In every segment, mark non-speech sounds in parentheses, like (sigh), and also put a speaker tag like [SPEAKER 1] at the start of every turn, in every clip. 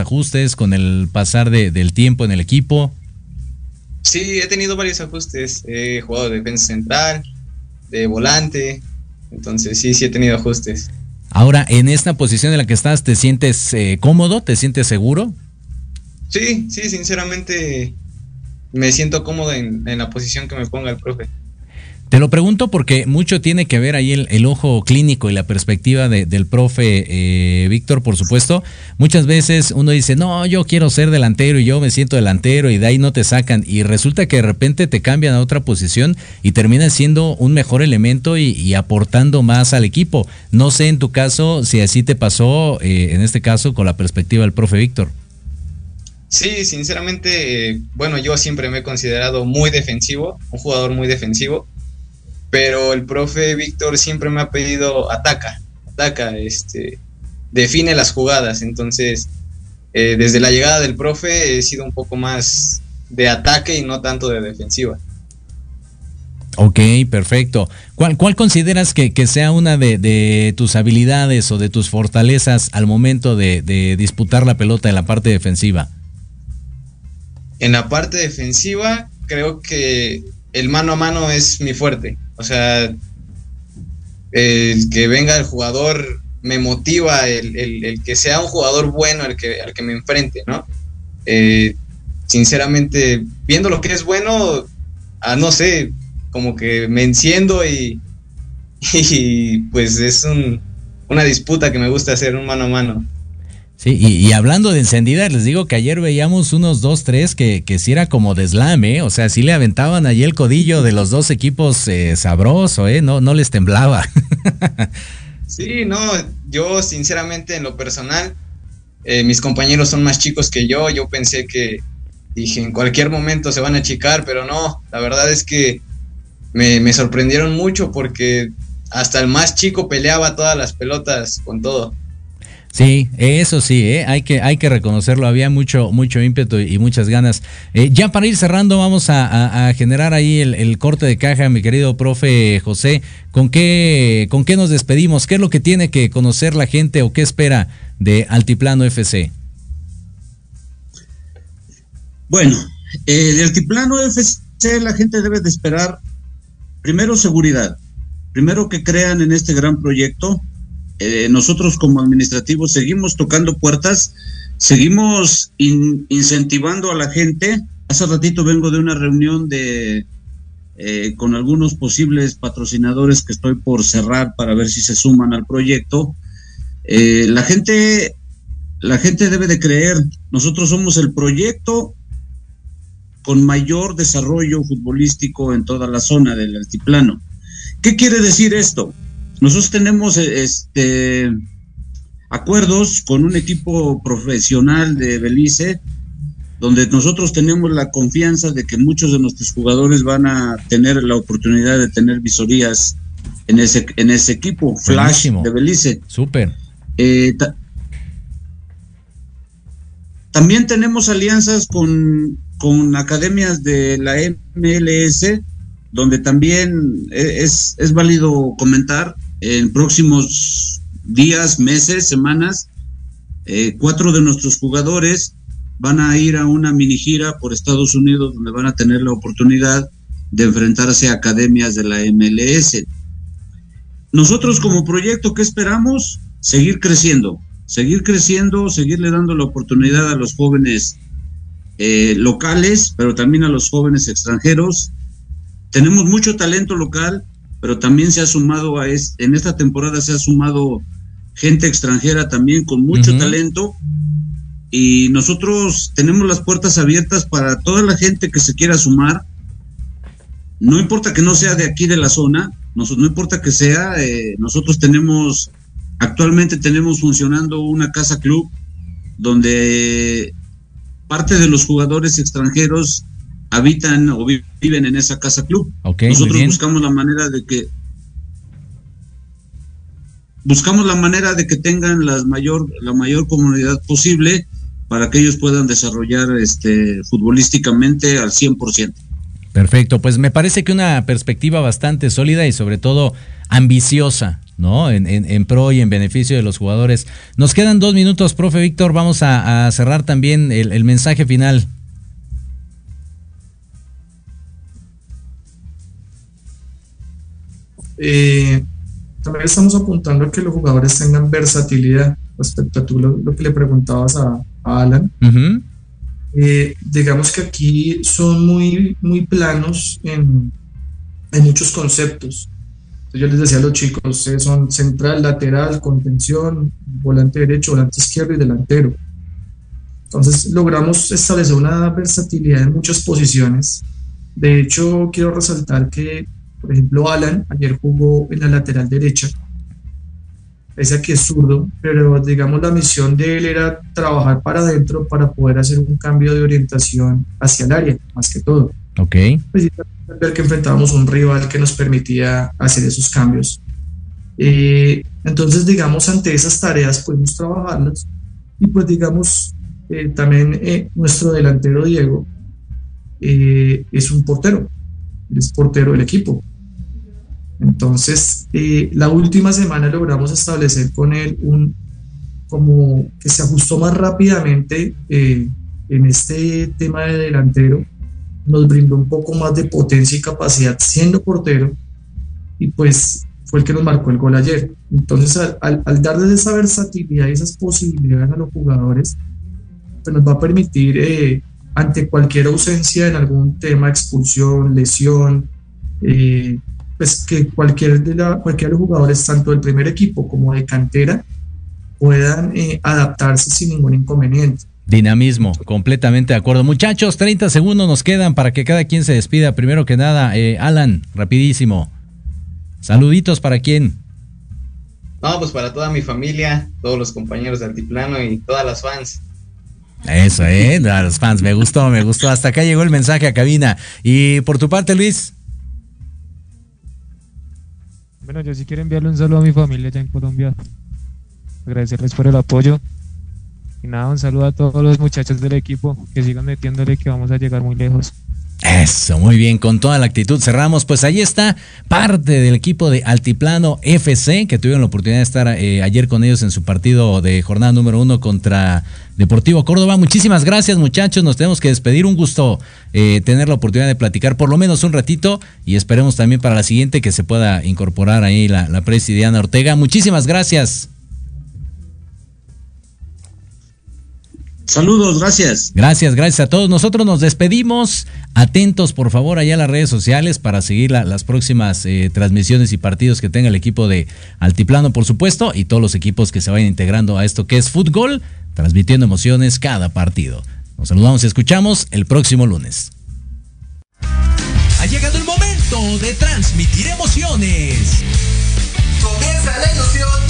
[SPEAKER 1] ajustes con el pasar del tiempo en el equipo?
[SPEAKER 2] Sí, he tenido varios ajustes. He jugado de defensa central, de volante. Entonces sí, sí he tenido ajustes.
[SPEAKER 1] Ahora, en esta posición en la que estás, ¿te sientes eh, cómodo? ¿Te sientes seguro?
[SPEAKER 2] Sí, sí, sinceramente me siento cómodo en, en la posición que me ponga el profe.
[SPEAKER 1] Te lo pregunto porque mucho tiene que ver ahí el, ojo clínico y la perspectiva del profe eh, Víctor, por supuesto. Muchas veces uno dice, no, yo quiero ser delantero y yo me siento delantero y de ahí no te sacan. Y resulta que de repente te cambian a otra posición y terminas siendo un mejor elemento y, aportando más al equipo. No sé en tu caso si así te pasó, eh, en este caso, con la perspectiva del profe Víctor.
[SPEAKER 2] Sí, sinceramente, eh, bueno, yo siempre me he considerado muy defensivo, un jugador muy defensivo pero el profe Víctor siempre me ha pedido ataca, ataca, este, define las jugadas. Entonces, eh, desde la llegada del profe he sido un poco más de ataque y no tanto de defensiva.
[SPEAKER 1] Ok, perfecto. ¿Cuál, cuál consideras que, sea una de, tus habilidades o de tus fortalezas al momento de, de disputar la pelota en la parte defensiva?
[SPEAKER 2] En la parte defensiva, creo que el mano a mano es mi fuerte. O sea, el que venga el jugador me motiva, el, que sea un jugador bueno el que, al que me enfrente, ¿no? Eh, sinceramente, viendo lo que es bueno, a, no sé, como que me enciendo y, (laughs) y pues es una disputa que me gusta hacer un mano a mano.
[SPEAKER 1] Sí, y, hablando de encendidas, les digo que ayer veíamos unos dos, tres que, que sí era como de slam, ¿eh? O sea, sí le aventaban allí el codillo de los dos equipos eh, sabroso, ¿eh? No, no les temblaba. (laughs)
[SPEAKER 2] sí, no, yo sinceramente en lo personal, eh, mis compañeros son más chicos que yo, yo pensé que, dije, en cualquier momento se van a achicar, pero no, la verdad es que me sorprendieron mucho porque hasta el más chico peleaba todas las pelotas con todo.
[SPEAKER 1] Sí, eso sí, ¿eh? hay, que, hay que reconocerlo, había mucho, mucho ímpetu y muchas ganas. Eh, ya para ir cerrando, vamos a, generar ahí el, corte de caja, mi querido profe José. ¿Con qué, ¿Con qué nos despedimos? ¿Qué es lo que tiene que conocer la gente o qué espera de Altiplano FC?
[SPEAKER 3] Bueno, eh, de Altiplano FC la gente debe de esperar primero seguridad, primero que crean en este gran proyecto, eh, nosotros como administrativos seguimos tocando puertas, seguimos incentivando a la gente. Hace ratito vengo de una reunión de eh, con algunos posibles patrocinadores que estoy por cerrar para ver si se suman al proyecto. Eh, la gente, la gente debe de creer. Nosotros somos el proyecto con mayor desarrollo futbolístico en toda la zona del altiplano. ¿Qué quiere decir esto? Nosotros tenemos este acuerdos con un equipo profesional de Belice, donde nosotros tenemos la confianza de que muchos de nuestros jugadores van a tener la oportunidad de tener visorías en ese, en ese equipo, Flash de Belice.
[SPEAKER 1] Súper.
[SPEAKER 3] Eh, también tenemos alianzas con, con academias de la MLS, donde también es, es válido comentar en próximos días, meses, semanas, eh, cuatro de nuestros jugadores van a ir a una mini gira por Estados Unidos donde van a tener la oportunidad de enfrentarse a academias de la MLS. Nosotros como proyecto, ¿qué esperamos? Seguir creciendo, seguir creciendo, seguirle dando la oportunidad a los jóvenes eh, locales, pero también a los jóvenes extranjeros. Tenemos mucho talento local, pero también se ha sumado a en esta temporada se ha sumado gente extranjera también con mucho talento y nosotros tenemos las puertas abiertas para toda la gente que se quiera sumar. No importa que no sea de aquí de la zona, no, no importa que sea, eh, nosotros tenemos, actualmente tenemos funcionando una casa club donde parte de los jugadores extranjeros habitan o viven en esa casa club. Nosotros buscamos la manera de que buscamos la manera de que tengan la mayor la mayor comunidad posible para que ellos puedan desarrollar este futbolísticamente al 100%.
[SPEAKER 1] Perfecto, pues me parece que una perspectiva bastante sólida y sobre todo ambiciosa ¿no? En, en, pro y en beneficio de los jugadores. Nos quedan dos minutos, profe Víctor. Vamos a, cerrar también el, mensaje final.
[SPEAKER 4] Eh, también estamos apuntando a que los jugadores tengan versatilidad respecto a tú lo, que le preguntabas a, Alan. Eh, digamos que aquí son muy, muy planos en, en muchos conceptos. Yo les decía a los chicos, son central, lateral, contención, volante derecho, volante izquierdo y delantero. Entonces logramos establecer una versatilidad en muchas posiciones. De hecho, quiero resaltar que, por ejemplo, Alan ayer jugó en la lateral derecha, pese a que es zurdo, pero digamos la misión de él era trabajar para adentro para poder hacer un cambio de orientación hacia el área, más que todo.
[SPEAKER 1] Ok.
[SPEAKER 4] Pues, ver que enfrentábamos un rival que nos permitía hacer esos cambios. Eh, entonces, digamos, ante esas tareas podemos trabajarlas y pues digamos, eh, también eh, nuestro delantero Diego es un portero, es portero del equipo. Entonces, la última semana logramos establecer con él un, como que se ajustó más rápidamente en este tema de delantero nos brindó un poco más de potencia y capacidad siendo portero y pues fue el que nos marcó el gol ayer. Entonces al, darles esa versatilidad y esas posibilidades a los jugadores, pues nos va a permitir eh, ante cualquier ausencia en algún tema, expulsión, lesión, eh, pues que cualquier de, la, cualquiera de los jugadores, tanto del primer equipo como de cantera, puedan eh, adaptarse sin ningún inconveniente.
[SPEAKER 1] Dinamismo, completamente de acuerdo. Muchachos, 30 segundos nos quedan para que cada quien se despida. Primero que nada, eh, Alan, rapidísimo. Saluditos para quién.
[SPEAKER 2] No, pues para toda mi familia, todos los compañeros de Altiplano y todas las fans.
[SPEAKER 1] Eso, ¿eh? A los fans, me gustó, me gustó. Hasta acá llegó el mensaje a cabina. Y por tu parte, Luis.
[SPEAKER 5] Bueno, yo sí quiero enviarle un saludo a mi familia allá en Colombia. Agradecerles por el apoyo y nada, un saludo a todos los muchachos del equipo que sigan metiéndole que vamos a llegar muy lejos.
[SPEAKER 1] Eso, muy bien, con toda la actitud cerramos. Pues ahí está parte del equipo de Altiplano FC que tuvieron la oportunidad de estar eh, ayer con ellos en su partido de jornada número uno contra Deportivo Córdoba. Muchísimas gracias muchachos, nos tenemos que despedir. Un gusto eh, tener la oportunidad de platicar por lo menos un ratito y esperemos también para la siguiente que se pueda incorporar ahí la, la presidiana Ortega. Muchísimas gracias.
[SPEAKER 3] Saludos, gracias.
[SPEAKER 1] Gracias, gracias a todos. Nosotros nos despedimos. Atentos, por favor, allá a las redes sociales para seguir las próximas eh, transmisiones y partidos que tenga el equipo de Altiplano, por supuesto, y todos los equipos que se vayan integrando a esto que es fútbol, transmitiendo emociones cada partido. Nos saludamos y escuchamos el próximo lunes.
[SPEAKER 6] Ha llegado el momento de transmitir emociones. Comienza la ilusión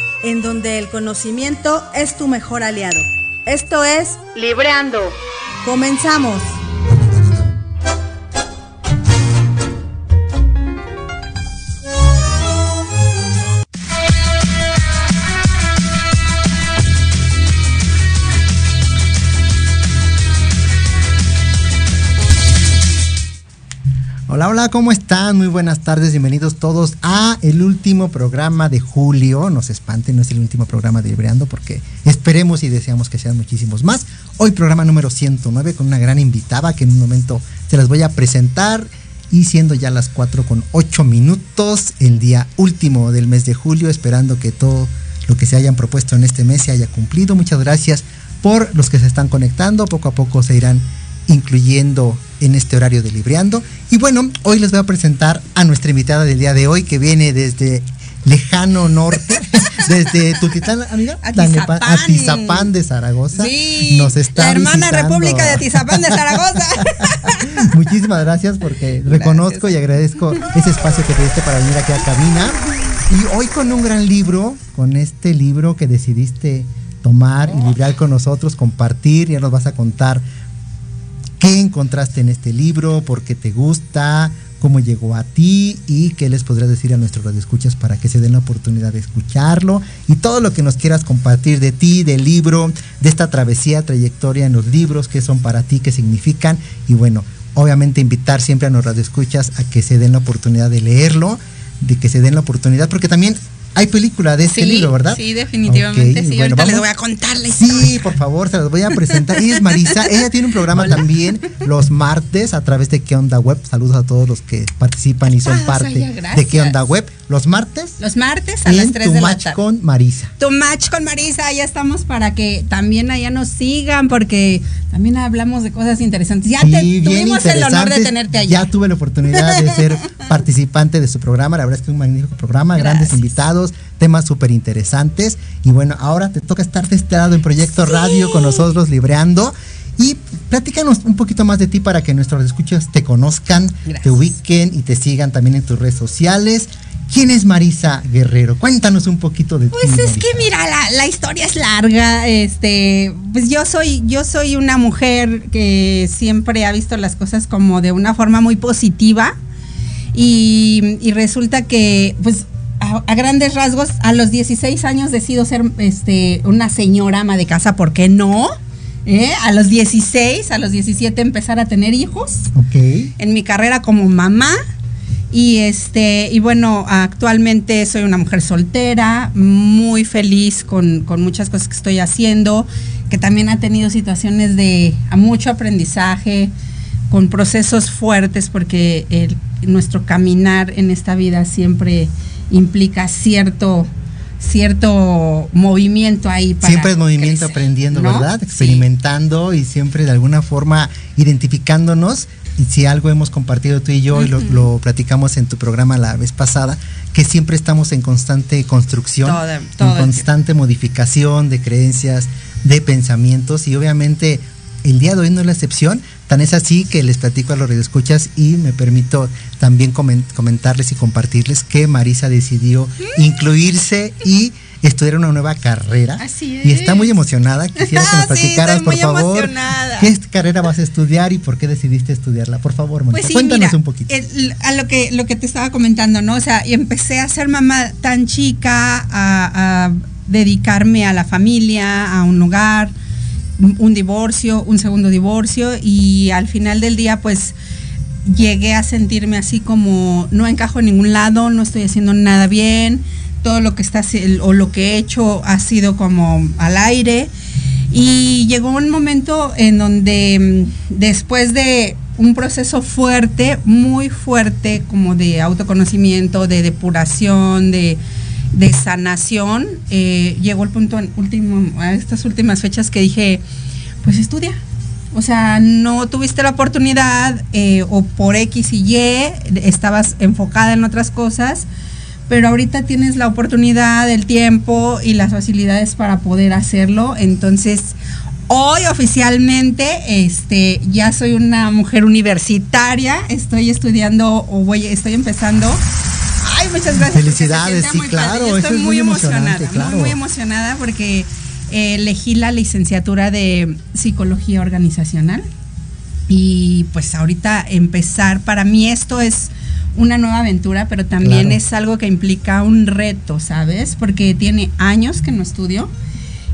[SPEAKER 7] en donde el conocimiento es tu mejor aliado. Esto es Libreando. Comenzamos.
[SPEAKER 8] Hola, hola, ¿cómo están? Muy buenas tardes, bienvenidos todos a el último programa de julio. No se espanten, no es el último programa de Libreando porque esperemos y deseamos que sean muchísimos más. Hoy programa número 109 con una gran invitada que en un momento se las voy a presentar y siendo ya las 4 con 8 minutos, el día último del mes de julio, esperando que todo lo que se hayan propuesto en este mes se haya cumplido. Muchas gracias por los que se están conectando, poco a poco se irán incluyendo en este horario de Libreando. Y bueno, hoy les voy a presentar a nuestra invitada del día de hoy que viene desde lejano norte, (laughs) desde Tultitlán, amiga,
[SPEAKER 9] Atizapán.
[SPEAKER 8] Atizapán de Zaragoza.
[SPEAKER 9] Sí,
[SPEAKER 8] nos está
[SPEAKER 9] la hermana
[SPEAKER 8] visitando.
[SPEAKER 9] República de Atizapán de Zaragoza. (laughs)
[SPEAKER 8] Muchísimas gracias porque reconozco y agradezco ese espacio que te diste para venir aquí a cabina. Y hoy con un gran libro, con este libro que decidiste tomar y librar con nosotros, compartir, ya nos vas a contar qué encontraste en este libro, por qué te gusta, cómo llegó a ti y qué les podrías decir a nuestros radioescuchas para que se den la oportunidad de escucharlo y todo lo que nos quieras compartir de ti, del libro, de esta travesía, trayectoria en los libros, qué son para ti, qué significan y bueno, obviamente invitar siempre a los radioescuchas a que se den la oportunidad de leerlo, de que se den la oportunidad porque también hay película de este
[SPEAKER 9] sí,
[SPEAKER 8] libro, ¿verdad?
[SPEAKER 9] Sí, definitivamente. Sí,
[SPEAKER 8] bueno,
[SPEAKER 9] ahorita les voy a contar la historia.
[SPEAKER 8] Sí, por favor, se las voy a presentar. Ella es Marisa. Ella tiene un programa también los martes a través de ¿Qué Onda Web? Saludos a todos los que participan y son
[SPEAKER 9] pasa,
[SPEAKER 8] parte de. ¿Qué Onda Web? Los martes
[SPEAKER 9] Los martes a las
[SPEAKER 8] en
[SPEAKER 9] 3
[SPEAKER 8] Tu
[SPEAKER 9] de la
[SPEAKER 8] Match
[SPEAKER 9] tarde.
[SPEAKER 8] con Marisa.
[SPEAKER 9] Tu match con Marisa, ya estamos para que también allá nos sigan, porque también hablamos de cosas interesantes. Ya
[SPEAKER 8] Sí,
[SPEAKER 9] te,
[SPEAKER 8] bien
[SPEAKER 9] tuvimos el honor de tenerte allá.
[SPEAKER 8] Ya tuve la oportunidad de ser (laughs) participante de su programa. La verdad es que es un magnífico programa, grandes
[SPEAKER 9] Gracias.
[SPEAKER 8] Invitados, temas súper interesantes. Y bueno, ahora te toca estar de este lado en Proyecto Radio con nosotros, libreando. Y platícanos un poquito más de ti para que nuestros escuchas te conozcan,
[SPEAKER 9] Gracias.
[SPEAKER 8] te ubiquen y te sigan también en tus redes sociales. ¿Quién es Marisa Guerrero? Cuéntanos un poquito de ti.
[SPEAKER 9] Pues es
[SPEAKER 8] Marisa.
[SPEAKER 9] que mira, la, la historia es larga. Este, pues yo soy, yo soy una mujer que siempre ha visto las cosas como de una forma muy positiva. Y, y resulta que, pues, a, a grandes rasgos, a los 16 años decido ser este, una señora ama de casa, ¿por qué no? ¿Eh? A los 16, a los 17 empezar a tener hijos
[SPEAKER 8] Ok.
[SPEAKER 9] en mi carrera como mamá. Y este, y bueno, actualmente soy una mujer soltera, muy feliz con, con muchas cosas que estoy haciendo, que también ha tenido situaciones de mucho aprendizaje, con procesos fuertes, porque el- nuestro caminar en esta vida siempre implica cierto cierto movimiento ahí para
[SPEAKER 8] Siempre es movimiento
[SPEAKER 9] crecer,
[SPEAKER 8] aprendiendo,
[SPEAKER 9] ¿no?
[SPEAKER 8] ¿verdad?
[SPEAKER 9] Sí.
[SPEAKER 8] Experimentando y siempre de alguna forma identificándonos. Y si algo hemos compartido tú y yo, y lo, platicamos en tu programa la vez pasada, que siempre estamos en constante construcción,
[SPEAKER 9] Todo- todo
[SPEAKER 8] en constante modificación de creencias, de pensamientos, y obviamente el día de hoy no es la excepción. Tan es así que les platico a los radioescuchas y me permito también comen- comentarles y compartirles que Marisa decidió incluirse y estudiar una nueva carrera.
[SPEAKER 9] Así
[SPEAKER 8] Y está
[SPEAKER 9] es.
[SPEAKER 8] muy emocionada. Quisiera que nos (laughs)
[SPEAKER 9] Sí,
[SPEAKER 8] platicaras, por favor,
[SPEAKER 9] emocionada.
[SPEAKER 8] qué carrera vas a estudiar y por qué decidiste estudiarla. Por favor,
[SPEAKER 9] Pues sí,
[SPEAKER 8] cuéntanos
[SPEAKER 9] mira,
[SPEAKER 8] un poquito.
[SPEAKER 9] el- a lo que, lo que te estaba comentando, ¿no? O sea, empecé a ser mamá tan chica, a, a dedicarme a la familia, a un hogar, un divorcio, un segundo divorcio, y al final del día, pues llegué a sentirme así como no encajo en ningún lado, no estoy haciendo nada bien, todo lo que está o lo que he hecho ha sido como al aire. Y llegó un momento en donde mm, después de un proceso fuerte, muy fuerte, como de autoconocimiento, de depuración, de de sanación, eh, llegó el punto en último, a estas últimas fechas que dije, pues estudia. O sea, no tuviste la oportunidad eh, o por X y Y estabas enfocada en otras cosas, pero ahorita tienes la oportunidad, el tiempo y las facilidades para poder hacerlo. Entonces, hoy oficialmente este, ya soy una mujer universitaria, estoy estudiando o voy, estoy empezando muchas gracias.
[SPEAKER 8] Felicidades, sí, claro.
[SPEAKER 9] estoy muy, emocionada,
[SPEAKER 8] claro.
[SPEAKER 9] muy, muy emocionada porque eh, elegí la licenciatura de psicología organizacional y pues ahorita empezar, para mí esto es una nueva aventura, pero también
[SPEAKER 8] Claro.
[SPEAKER 9] es algo que implica un reto, ¿sabes? Porque tiene años que no estudio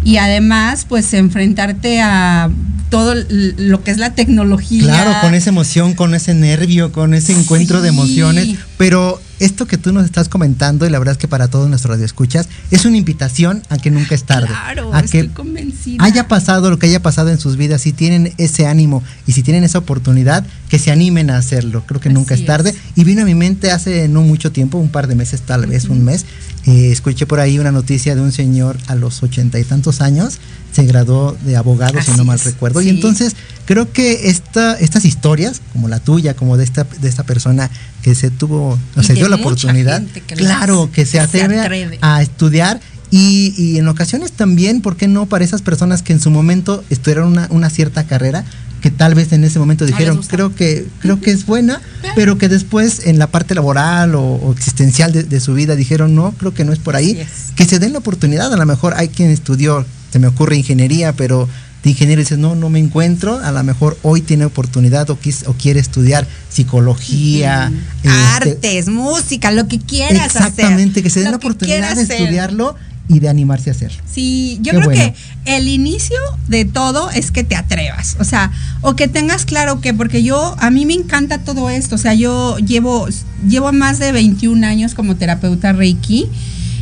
[SPEAKER 9] y además pues enfrentarte a todo lo que es la tecnología.
[SPEAKER 8] Claro, con esa emoción, con ese nervio, con ese encuentro de emociones. Pero esto que tú nos estás comentando, y la verdad es que para todos nuestros radioescuchas, es una invitación a que nunca es tarde.
[SPEAKER 9] Claro,
[SPEAKER 8] a
[SPEAKER 9] estoy
[SPEAKER 8] que
[SPEAKER 9] convencida.
[SPEAKER 8] haya pasado lo que haya pasado en sus vidas, si tienen ese ánimo y si tienen esa oportunidad, que se animen a hacerlo. Creo que nunca es tarde.
[SPEAKER 9] es.
[SPEAKER 8] Y vino a mi mente hace no mucho tiempo, un par de meses, tal vez un mes, eh, escuché por ahí una noticia de un señor a los ochenta y tantos años, se graduó de abogado, si no mal
[SPEAKER 9] es,
[SPEAKER 8] recuerdo. Y entonces creo que esta, estas historias, como la tuya, como de esta, de esta persona que se tuvo, o
[SPEAKER 9] Y
[SPEAKER 8] se
[SPEAKER 9] de
[SPEAKER 8] dio la oportunidad,
[SPEAKER 9] que
[SPEAKER 8] claro, que se atreve, a- estudiar y, y en ocasiones también, ¿por qué no? Para esas personas que en su momento estudiaron una, una cierta carrera, que tal vez en ese momento dijeron, creo que, creo que es buena, (laughs) pero que después en la parte laboral o, o existencial de, de su vida dijeron, no, creo que no es por ahí,
[SPEAKER 9] es.
[SPEAKER 8] que se den la oportunidad, a lo mejor hay quien estudió, se me ocurre ingeniería, pero de ingeniero dices, no, no me encuentro, a lo mejor hoy tiene oportunidad o, quis- o quiere estudiar psicología, este,
[SPEAKER 9] Artes, música, lo que quieras hacer.
[SPEAKER 8] Exactamente, que se den la oportunidad de
[SPEAKER 9] hacer.
[SPEAKER 8] estudiarlo y de animarse a hacerlo.
[SPEAKER 9] Sí, yo
[SPEAKER 8] Qué
[SPEAKER 9] creo
[SPEAKER 8] bueno.
[SPEAKER 9] que el inicio de todo es que te atrevas, o sea, o que tengas claro que, porque yo, a mí me encanta todo esto, o sea, yo llevo, llevo más de 21 años como terapeuta Reiki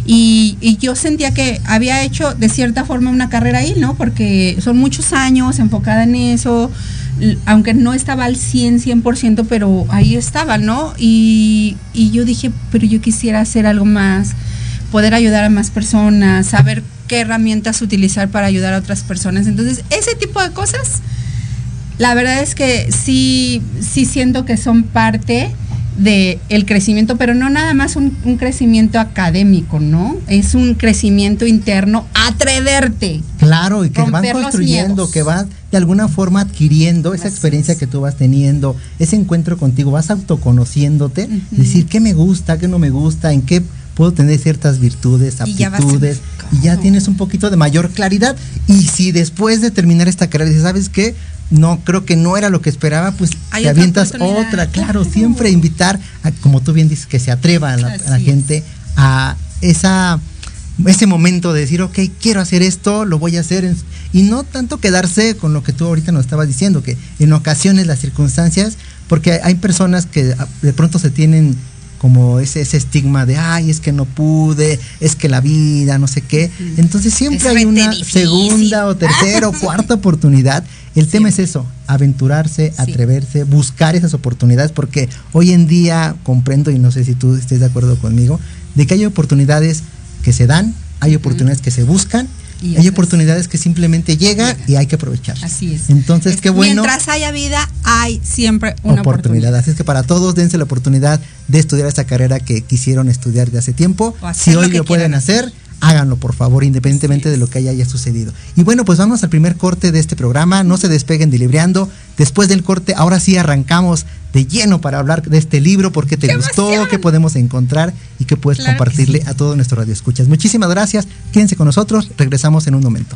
[SPEAKER 9] y, yo sentía que había hecho de cierta forma una carrera ahí, ¿no? Porque son muchos años enfocada en eso, aunque no estaba al 100, 100%, pero ahí estaba, ¿no? Y, y yo dije, pero yo quisiera hacer algo más, poder ayudar a más personas, saber qué herramientas utilizar para ayudar a otras personas. Entonces, ese tipo de cosas, la verdad es que sí, sí siento que son parte de el crecimiento, pero no nada más un, un crecimiento académico, ¿no? Es un crecimiento interno, atreverte.
[SPEAKER 8] Claro, y que van construyendo, que vas de alguna forma adquiriendo esa experiencia que tú vas teniendo, ese encuentro contigo, vas autoconociéndote, decir qué me gusta, qué no me gusta, en qué puedo tener ciertas virtudes,
[SPEAKER 9] Y ya
[SPEAKER 8] aptitudes, y ya tienes un poquito de mayor claridad. Y si después de terminar esta carrera dices, ¿sabes qué? No, creo que no era lo que esperaba, pues
[SPEAKER 9] Hay
[SPEAKER 8] te avientas otra, claro,
[SPEAKER 9] Claro.
[SPEAKER 8] siempre invitar, a, como tú bien dices, que se atreva a la, a la
[SPEAKER 9] Así
[SPEAKER 8] gente a esa ese momento de decir, ok, quiero hacer esto, lo voy a hacer, y no tanto quedarse con lo que tú ahorita nos estabas diciendo, que en ocasiones las circunstancias, porque hay personas que ah, de pronto se tienen como ese, ese estigma de, ay, es que no pude, es que la vida, no sé qué. Entonces siempre
[SPEAKER 9] Es
[SPEAKER 8] hay una
[SPEAKER 9] difícil.
[SPEAKER 8] segunda o tercera o (laughs) cuarta oportunidad. El tema es eso, aventurarse, atreverse, buscar esas oportunidades, porque hoy en día comprendo, y no sé si tú estés de acuerdo conmigo, de que hay oportunidades que se dan, hay oportunidades que se buscan,
[SPEAKER 9] Y
[SPEAKER 8] hay oportunidades que simplemente llega
[SPEAKER 9] Llegan.
[SPEAKER 8] y hay que aprovechar.
[SPEAKER 9] Así es.
[SPEAKER 8] Entonces, qué bueno.
[SPEAKER 9] Mientras haya vida, hay siempre una
[SPEAKER 8] oportunidad.
[SPEAKER 9] oportunidad.
[SPEAKER 8] Así es que para todos dense la oportunidad de estudiar esta carrera que quisieron estudiar de hace tiempo. Si
[SPEAKER 9] lo
[SPEAKER 8] hoy
[SPEAKER 9] que
[SPEAKER 8] lo pueden hacer, háganlo por favor, independientemente de lo que haya, sucedido. Y bueno, pues vamos al primer corte de este programa. No se despeguen de Libreando. Después del corte, ahora sí arrancamos de lleno para hablar de este libro, por qué te
[SPEAKER 9] ¡Qué
[SPEAKER 8] gustó,
[SPEAKER 9] emoción!
[SPEAKER 8] qué podemos encontrar y qué puedes
[SPEAKER 9] Claro que
[SPEAKER 8] compartirle
[SPEAKER 9] sí.
[SPEAKER 8] a todos nuestros radioescuchas. Muchísimas gracias. Quédense con nosotros. Regresamos en un momento.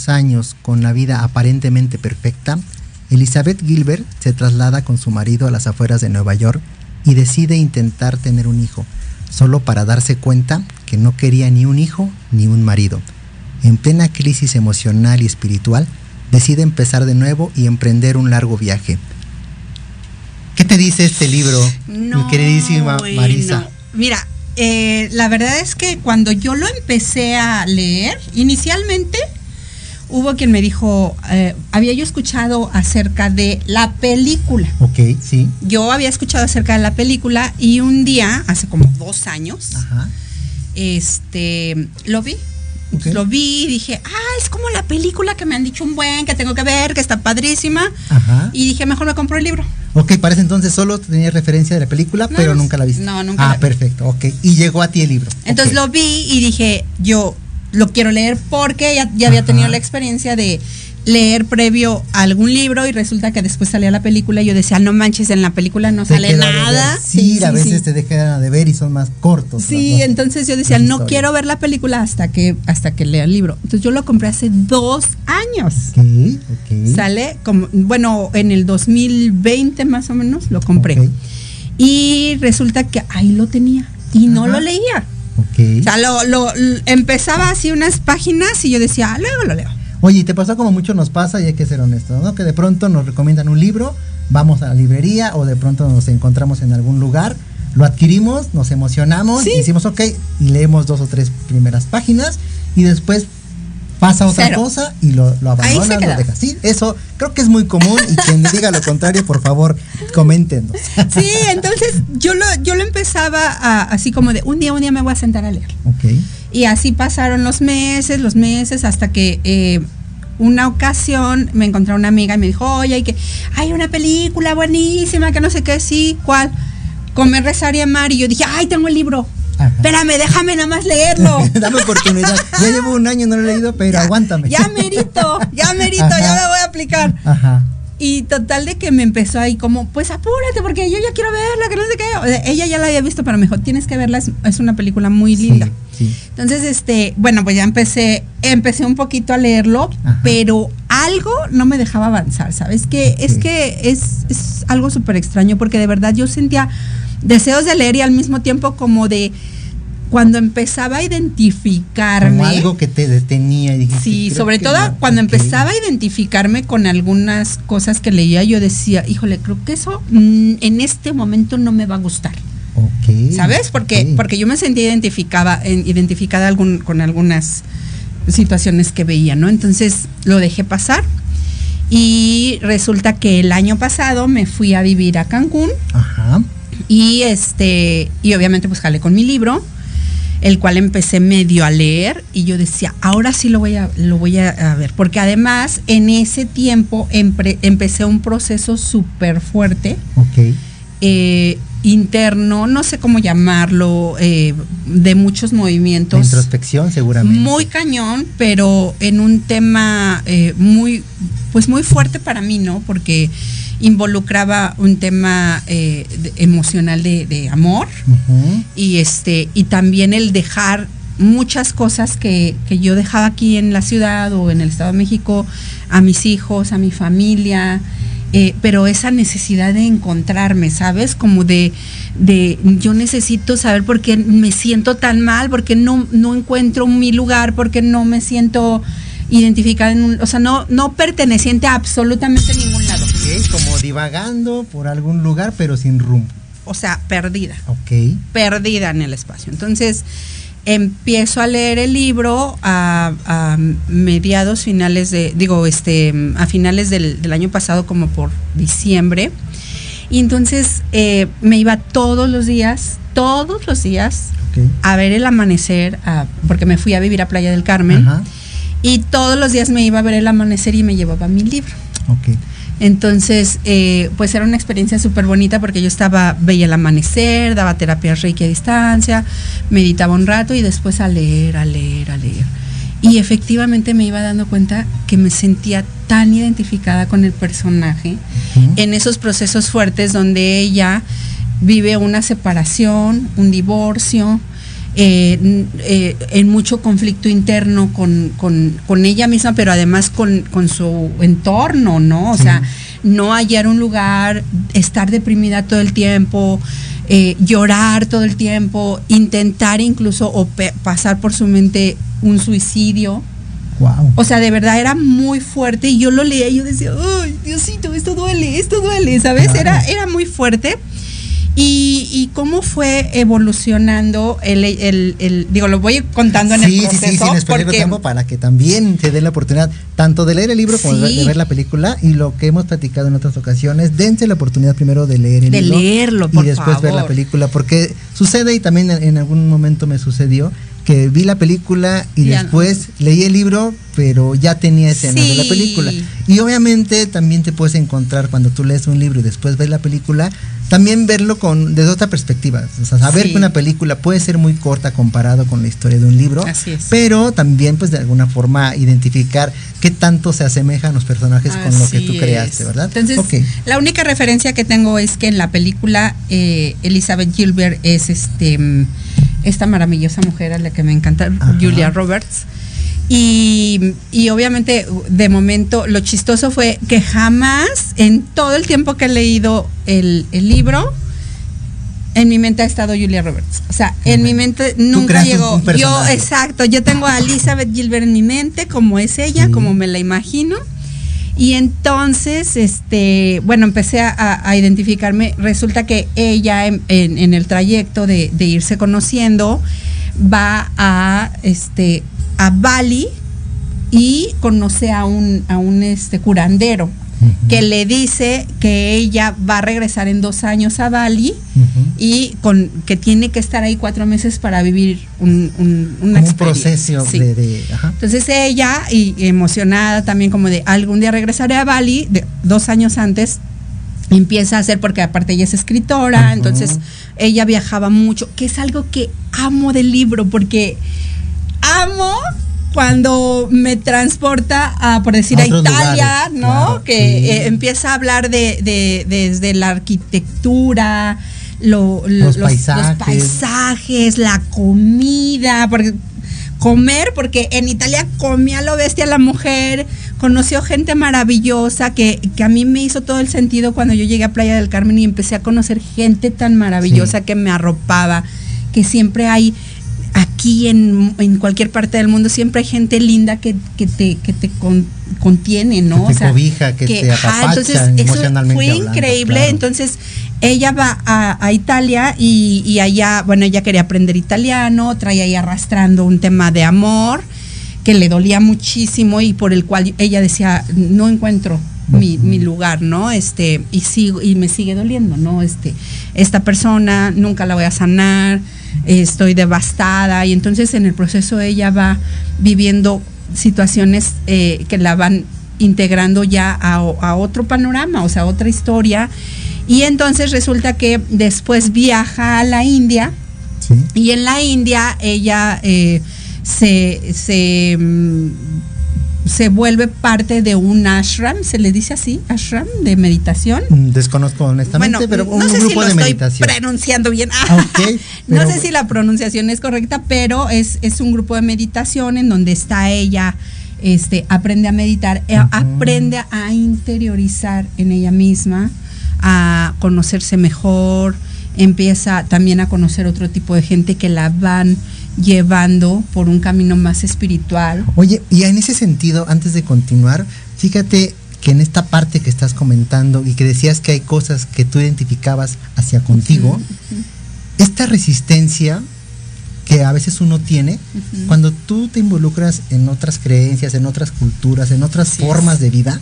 [SPEAKER 8] Unos años con la vida aparentemente perfecta, Elizabeth Gilbert se traslada con su marido a las afueras de Nueva York y decide intentar tener un hijo, solo para darse cuenta que no quería ni un hijo ni un marido. En plena crisis emocional y espiritual, decide empezar de nuevo y emprender un largo viaje. ¿Qué te dice este libro, mi queridísima. Marisa?
[SPEAKER 9] Mira, eh, la verdad es que cuando yo lo empecé a leer, inicialmente hubo quien me dijo, eh, había yo escuchado acerca de la película.
[SPEAKER 8] Ok, sí.
[SPEAKER 9] Yo había escuchado acerca de la película y un día, hace como dos años,
[SPEAKER 8] Ajá.
[SPEAKER 9] este, lo vi. Lo vi y dije, ah, es como la película que me han dicho un buen, que tengo que ver, que está padrísima.
[SPEAKER 8] Ajá.
[SPEAKER 9] Y dije, mejor me compro el libro.
[SPEAKER 8] Ok, para ese entonces solo tenías referencia de la película,
[SPEAKER 9] No,
[SPEAKER 8] pero nunca la viste.
[SPEAKER 9] no, nunca
[SPEAKER 8] Ah,
[SPEAKER 9] la vi.
[SPEAKER 8] perfecto, ok. Y llegó a ti el libro.
[SPEAKER 9] Entonces lo vi y dije, yo lo quiero leer porque ya, ya había tenido la experiencia de leer previo a algún libro y resulta que después salía la película y yo decía, no manches, en la película no
[SPEAKER 8] Te
[SPEAKER 9] sale nada.
[SPEAKER 8] Sí, a veces te dejan de ver y son más cortos.
[SPEAKER 9] Sí,
[SPEAKER 8] las-
[SPEAKER 9] entonces yo decía, no quiero ver la película hasta que hasta que lea el libro. Entonces yo lo compré hace dos años.
[SPEAKER 8] Ok, ok.
[SPEAKER 9] Sale como, bueno, en el 2020 más o menos lo compré. Y resulta que ahí lo tenía y no
[SPEAKER 8] Ajá.
[SPEAKER 9] lo leía.
[SPEAKER 8] Ok.
[SPEAKER 9] O sea, lo, lo- empezaba así unas páginas y yo decía, ah, luego lo leo.
[SPEAKER 8] Oye, y te pasó como mucho nos pasa y hay que ser honestos, ¿no? Que de pronto nos recomiendan un libro, vamos a la librería o de pronto nos encontramos en algún lugar, lo adquirimos, nos emocionamos,
[SPEAKER 9] Sí.
[SPEAKER 8] y decimos ok y leemos dos o tres primeras páginas y después pasa otra
[SPEAKER 9] Cero.
[SPEAKER 8] cosa y lo, lo abandonas, lo dejas. Sí, eso creo que es muy común y quien diga lo contrario, por favor, coméntenos.
[SPEAKER 9] Sí, entonces yo lo, yo lo empezaba a- así como de un día, un día me voy a sentar a leer.
[SPEAKER 8] Ok.
[SPEAKER 9] Y así pasaron los meses, los meses, hasta que eh, una ocasión me encontré una amiga y me dijo, oye, hay, que, hay una película buenísima, que no sé qué, sí, ¿cuál? Comer, rezar y amar. Y yo dije, ay, tengo el libro.
[SPEAKER 8] Ajá.
[SPEAKER 9] Espérame, déjame nada más leerlo. (laughs)
[SPEAKER 8] Dame oportunidad. Ya llevo un año y no lo he leído, pero aguántame.
[SPEAKER 9] ya merito, ya merito, ya me voy a aplicar.
[SPEAKER 8] Ajá.
[SPEAKER 9] Y total de que me empezó ahí como, pues apúrate porque yo ya quiero verla, que no sé qué. O sea, ella ya la había visto, pero me dijo, tienes que verla, es, es una película muy linda.
[SPEAKER 8] Sí.
[SPEAKER 9] Entonces, este, bueno, pues ya empecé, empecé un poquito a leerlo,
[SPEAKER 8] Ajá.
[SPEAKER 9] pero algo no me dejaba avanzar, ¿sabes? Que es que es, es algo súper extraño porque de verdad yo sentía deseos de leer y al mismo tiempo como de cuando empezaba a identificarme.
[SPEAKER 8] Como algo que te detenía. Dijiste,
[SPEAKER 9] Sí, sobre todo
[SPEAKER 8] no.
[SPEAKER 9] cuando empezaba a identificarme con algunas cosas que leía, yo decía, híjole, creo que eso mm, en este momento no me va a gustar. ¿Sabes? Porque, porque yo me sentía identificada, en- identificada algún- con algunas situaciones que veía, ¿no? Entonces lo dejé pasar. Y resulta que el año pasado me fui a vivir a Cancún.
[SPEAKER 8] Ajá.
[SPEAKER 9] Y este, y obviamente pues jalé con mi libro, el cual empecé medio a leer y yo decía, ahora sí lo voy a, lo voy a, a ver, porque además en ese tiempo empre- empecé un proceso súper fuerte,
[SPEAKER 8] Ok.
[SPEAKER 9] eh, interno, no sé cómo llamarlo, eh, de muchos movimientos.
[SPEAKER 8] introspección, seguramente.
[SPEAKER 9] Muy cañón, pero en un tema eh, muy, pues muy fuerte para mí, ¿no? Porque involucraba un tema eh, de- emocional de, de amor y este y también el dejar muchas cosas que, que yo dejaba aquí en la ciudad o en el Estado de México a mis hijos, a mi familia, eh, pero esa necesidad de encontrarme, ¿sabes? Como de, de yo necesito saber por qué me siento tan mal, porque no, no encuentro mi lugar, porque no me siento identificada en un, o sea, no, no perteneciente a absolutamente ningún lado.
[SPEAKER 8] Ok, como divagando por algún lugar, pero sin rumbo.
[SPEAKER 9] O sea, perdida.
[SPEAKER 8] Ok.
[SPEAKER 9] perdida en el espacio. Entonces empiezo a leer el libro a, a mediados finales de, digo, este, a finales del, del año pasado, como por diciembre. Y entonces eh, me iba todos los días, todos los días, a ver el amanecer, a- porque me fui a vivir a Playa del Carmen.
[SPEAKER 8] Ajá.
[SPEAKER 9] Y todos los días me iba a ver el amanecer y me llevaba mi libro.
[SPEAKER 8] Ok.
[SPEAKER 9] Entonces, eh, pues era una experiencia súper bonita porque yo estaba, veía el amanecer, daba terapia reiki a distancia, meditaba un rato y después a leer, a leer, a leer. Y efectivamente me iba dando cuenta que me sentía tan identificada con el personaje en esos procesos fuertes donde ella vive una separación, un divorcio, eh, eh, en mucho conflicto interno con, con- con ella misma, pero además con, con su entorno, ¿no? O sea, no hallar un lugar, estar deprimida todo el tiempo, eh, llorar todo el tiempo, intentar incluso o pasar por su mente un suicidio.
[SPEAKER 8] Wow.
[SPEAKER 9] O sea, de verdad era muy fuerte y yo lo leía y yo decía, ay, Diosito, esto duele, esto duele, ¿sabes?
[SPEAKER 8] Claro.
[SPEAKER 9] Era, era muy fuerte. Y, y cómo fue evolucionando el, el- el- digo, lo voy contando en
[SPEAKER 8] sí,
[SPEAKER 9] el
[SPEAKER 8] sí,
[SPEAKER 9] proceso.
[SPEAKER 8] sí, sin despedir
[SPEAKER 9] porque-
[SPEAKER 8] tiempo para que también se dé la oportunidad tanto de leer el libro como de ver-
[SPEAKER 9] Sí.
[SPEAKER 8] de ver la película y lo que hemos platicado en otras ocasiones, dense la oportunidad primero de leer el
[SPEAKER 9] De
[SPEAKER 8] libro
[SPEAKER 9] leerlo,
[SPEAKER 8] y
[SPEAKER 9] por
[SPEAKER 8] después ver la película porque sucede y también en, en algún momento me sucedió que vi la película y
[SPEAKER 9] Ya no.
[SPEAKER 8] después leí el libro, pero ya tenía escenas de la
[SPEAKER 9] Sí.
[SPEAKER 8] película. Y obviamente también te puedes encontrar cuando tú lees un libro y después ves la película, también verlo con desde otra perspectiva. O sea, saber
[SPEAKER 9] Sí.
[SPEAKER 8] que una película puede ser muy corta comparado con la historia de un libro,
[SPEAKER 9] Así es.
[SPEAKER 8] pero también pues de alguna forma identificar qué tanto se asemejan los personajes con lo que tú creaste, ¿verdad?
[SPEAKER 9] Entonces, la única referencia que tengo es que en la película eh, Elizabeth Gilbert es este esta maravillosa mujer a la que me encanta,
[SPEAKER 8] Ajá.
[SPEAKER 9] Julia Roberts. Y, y obviamente, de momento, lo chistoso fue que jamás, en todo el tiempo que he leído el, el libro, en mi mente ha estado Julia Roberts. O sea, en mi mente nunca llegó. yo, exacto, yo tengo a Elizabeth Gilbert en mi mente, como es ella,
[SPEAKER 8] Sí.
[SPEAKER 9] como me la imagino. Y entonces, este, bueno, empecé a, a- identificarme. Resulta que ella en, en- en el trayecto de, de irse conociendo va a este a Bali y conoce a un, a un este curandero que le dice que ella va a regresar en dos años a Bali y con que tiene que estar ahí cuatro meses para vivir un, un, una
[SPEAKER 8] un proceso
[SPEAKER 9] Sí.
[SPEAKER 8] de, de- ajá.
[SPEAKER 9] Entonces ella, y emocionada también como de algún día regresaré a Bali, de, dos años antes, empieza a hacer, porque aparte ella es escritora, entonces ella viajaba mucho, que es algo que amo del libro, porque amo cuando me transporta a, por decir,
[SPEAKER 8] A
[SPEAKER 9] Italia,
[SPEAKER 8] lugares,
[SPEAKER 9] ¿no?
[SPEAKER 8] claro,
[SPEAKER 9] que
[SPEAKER 8] sí.
[SPEAKER 9] eh, empieza a hablar de, de- desde la arquitectura, lo- lo-
[SPEAKER 8] Los paisajes.
[SPEAKER 9] paisajes, la comida, porque comer, porque en Italia comía lo bestia la mujer, conoció gente maravillosa que, que a mí me hizo todo el sentido cuando yo llegué a Playa del Carmen y empecé a conocer gente tan maravillosa
[SPEAKER 8] Sí.
[SPEAKER 9] que me arropaba, que siempre hay aquí en, en cualquier parte del mundo siempre hay gente linda que, que te, que te con- contiene, ¿no?
[SPEAKER 8] Que te cobija, que te apapacha
[SPEAKER 9] entonces eso
[SPEAKER 8] emocionalmente
[SPEAKER 9] fue
[SPEAKER 8] hablando,
[SPEAKER 9] increíble.
[SPEAKER 8] claro.
[SPEAKER 9] Entonces ella va a, a Italia y, y allá, bueno, ella quería aprender italiano, traía ahí arrastrando un tema de amor que le dolía muchísimo y por el cual ella decía, no encuentro mi, mi lugar, ¿no? Este, y sigo, y me sigue doliendo, ¿no? Este, esta persona nunca la voy a sanar, estoy devastada, y entonces en el proceso ella va viviendo situaciones eh, que la van integrando ya a, a otro panorama, o sea, otra historia. Y entonces resulta que después viaja a la India y en la India ella eh, se, se, mm, se vuelve parte de un ashram, se le dice así, ashram de meditación.
[SPEAKER 8] Mm, Desconozco honestamente,
[SPEAKER 9] Bueno,
[SPEAKER 8] pero un
[SPEAKER 9] no sé si
[SPEAKER 8] grupo
[SPEAKER 9] lo
[SPEAKER 8] de
[SPEAKER 9] estoy
[SPEAKER 8] meditación.
[SPEAKER 9] pronunciando bien.
[SPEAKER 8] Ah, (laughs)
[SPEAKER 9] no sé si la pronunciación es correcta, pero es, es un grupo de meditación en donde está ella, este, aprende a meditar, eh, aprende a interiorizar en ella misma, a conocerse mejor, empieza también a conocer otro tipo de gente que la van llevando por un camino más espiritual.
[SPEAKER 8] Oye, y en ese sentido, antes de continuar, fíjate que en esta parte que estás comentando y que decías que hay cosas que tú identificabas hacia contigo, esta resistencia que a veces uno tiene, cuando tú te involucras en otras creencias, en otras culturas, en otras formas de vida,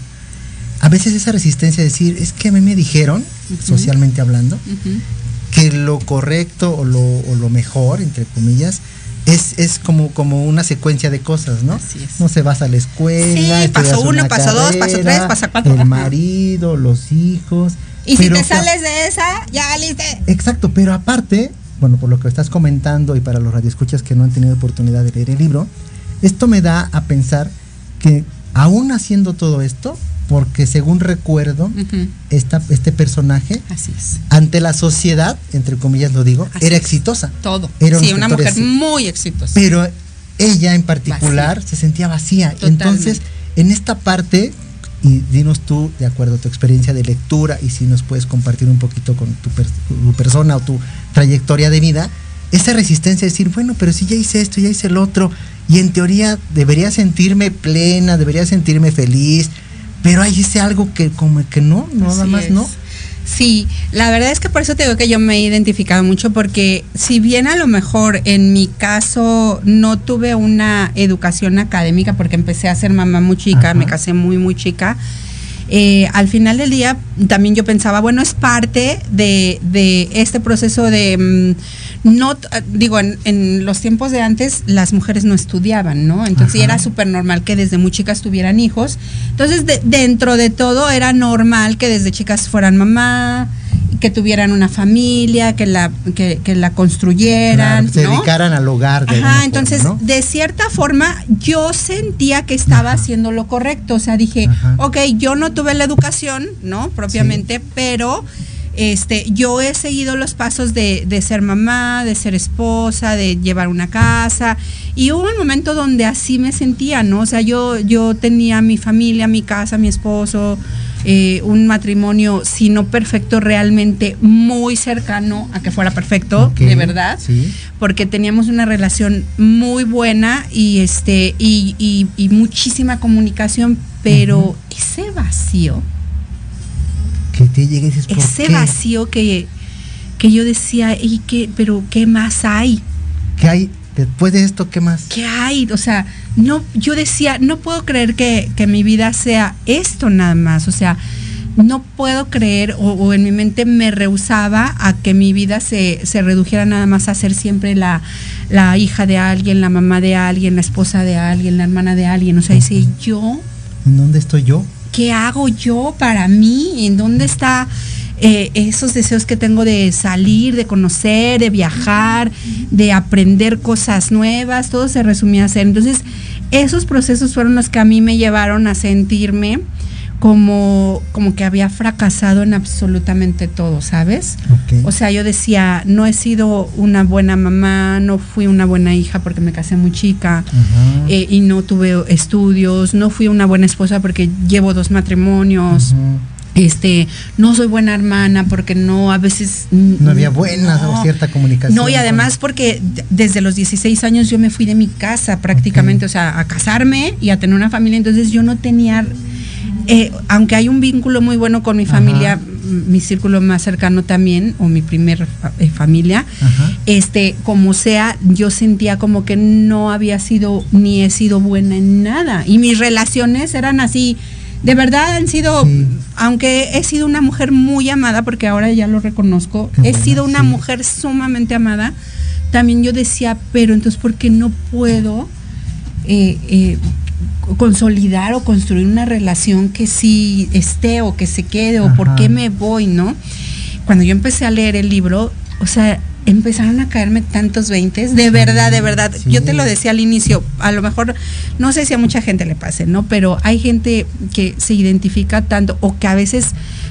[SPEAKER 8] a veces esa resistencia de decir, es que a mí me dijeron, socialmente hablando, que lo correcto o lo, o lo mejor, entre comillas, es, es como, como una secuencia de cosas, ¿no? No se vas a la escuela,
[SPEAKER 9] Sí, paso uno,
[SPEAKER 8] una
[SPEAKER 9] paso dos, paso tres, paso cuatro,
[SPEAKER 8] El marido, los hijos.
[SPEAKER 9] Y si te sales de esa, ya valiste.
[SPEAKER 8] Exacto, pero aparte, bueno, por lo que estás comentando y para los radioescuchas que no han tenido oportunidad de leer el libro, esto me da a pensar que aún haciendo todo esto, porque según recuerdo, esta, este personaje,
[SPEAKER 9] Así es.
[SPEAKER 8] ante la sociedad, entre comillas lo digo, era exitosa.
[SPEAKER 9] Todo.
[SPEAKER 8] Era
[SPEAKER 9] sí, una mujer muy exitosa.
[SPEAKER 8] Pero ella en particular se sentía vacía.
[SPEAKER 9] Totalmente.
[SPEAKER 8] Entonces, en esta parte, y dinos tú, de acuerdo a tu experiencia de lectura, y si nos puedes compartir un poquito con tu, per- tu persona o tu trayectoria de vida, esa resistencia de decir, bueno, pero si ya hice esto, ya hice el otro, y en teoría debería sentirme plena, debería sentirme feliz, pero hay ese algo que como que no, nada
[SPEAKER 9] Así
[SPEAKER 8] más
[SPEAKER 9] es.
[SPEAKER 8] no.
[SPEAKER 9] Sí, la verdad es que por eso te digo que yo me he identificado mucho porque si bien a lo mejor en mi caso no tuve una educación académica porque empecé a ser mamá muy chica, me casé muy muy chica, eh, al final del día también yo pensaba, bueno, es parte de, de este proceso de, mm, no, t- digo, en, en los tiempos de antes las mujeres no estudiaban, ¿no? Entonces
[SPEAKER 10] Ajá.
[SPEAKER 9] era súper normal que desde muy chicas tuvieran hijos. Entonces de- dentro de todo era normal que desde chicas fueran mamá, que tuvieran una familia, que la, que, que la construyeran,
[SPEAKER 8] Claro, se
[SPEAKER 9] ¿no?
[SPEAKER 8] dedicaran al hogar de
[SPEAKER 9] Ajá,
[SPEAKER 8] forma,
[SPEAKER 9] entonces
[SPEAKER 8] ¿no?
[SPEAKER 9] de cierta forma yo sentía que estaba haciendo lo correcto, o sea, dije, ok, yo no tuve la educación, ¿no? Propiamente, pero este, yo he seguido los pasos de, de ser mamá, de ser esposa, de llevar una casa, y hubo un momento donde así me sentía, ¿no? O sea, yo, yo tenía mi familia, mi casa, mi esposo, eh, un matrimonio, si no perfecto, realmente muy cercano a que fuera perfecto, de verdad
[SPEAKER 8] Sí.
[SPEAKER 9] porque teníamos una relación muy buena y este y, y- y muchísima comunicación, pero ese vacío,
[SPEAKER 8] Que te llegue y dices, ¿por
[SPEAKER 9] ese
[SPEAKER 8] qué?
[SPEAKER 9] vacío que, que yo decía, y que, pero qué más hay?
[SPEAKER 8] ¿Qué hay después de esto? ¿Qué más?
[SPEAKER 9] ¿Qué hay? O sea, no, yo decía, no puedo creer que, que mi vida sea esto nada más. O sea, no puedo creer, o, o en mi mente me rehusaba a que mi vida se, se redujera nada más a ser siempre la, la hija de alguien, la mamá de alguien, la esposa de alguien, la hermana de alguien. O sea, dice, yo,
[SPEAKER 8] ¿En dónde estoy yo?
[SPEAKER 9] ¿Qué hago yo para mí? ¿En dónde está eh, esos deseos que tengo de salir, de conocer, de viajar, de aprender cosas nuevas? Todo se resumía a hacer. Entonces, esos procesos fueron los que a mí me llevaron a sentirme como, como que había fracasado en absolutamente todo, ¿sabes? O sea, yo decía, no he sido una buena mamá, no fui una buena hija porque me casé muy chica eh, y no tuve estudios, no fui una buena esposa porque llevo dos matrimonios. este, no soy buena hermana porque no, a veces...
[SPEAKER 8] No había buena o cierta comunicación.
[SPEAKER 9] No, y además porque desde los 16 años yo me fui de mi casa prácticamente, o sea, a casarme y a tener una familia, entonces yo no tenía, eh, aunque hay un vínculo muy bueno con mi familia, mi círculo más cercano también, o mi primer fa- eh, familia, este, como sea, yo sentía como que no había sido ni he sido buena en nada. Y mis relaciones eran así, de verdad han sido, aunque he sido una mujer muy amada, porque ahora ya lo reconozco,
[SPEAKER 8] Qué
[SPEAKER 9] he
[SPEAKER 8] buena,
[SPEAKER 9] sido una
[SPEAKER 8] sí.
[SPEAKER 9] mujer sumamente amada, también yo decía, pero entonces, ¿por qué no puedo eh, consolidar o construir una relación que sí esté o que se quede o por qué me voy, ¿no? Cuando yo empecé a leer el libro, o sea, empezaron a caerme tantos veintes, de verdad, de verdad. Yo te lo decía al inicio, a lo mejor, no sé si a mucha gente le pase, ¿no? Pero hay gente que se identifica tanto o que a veces,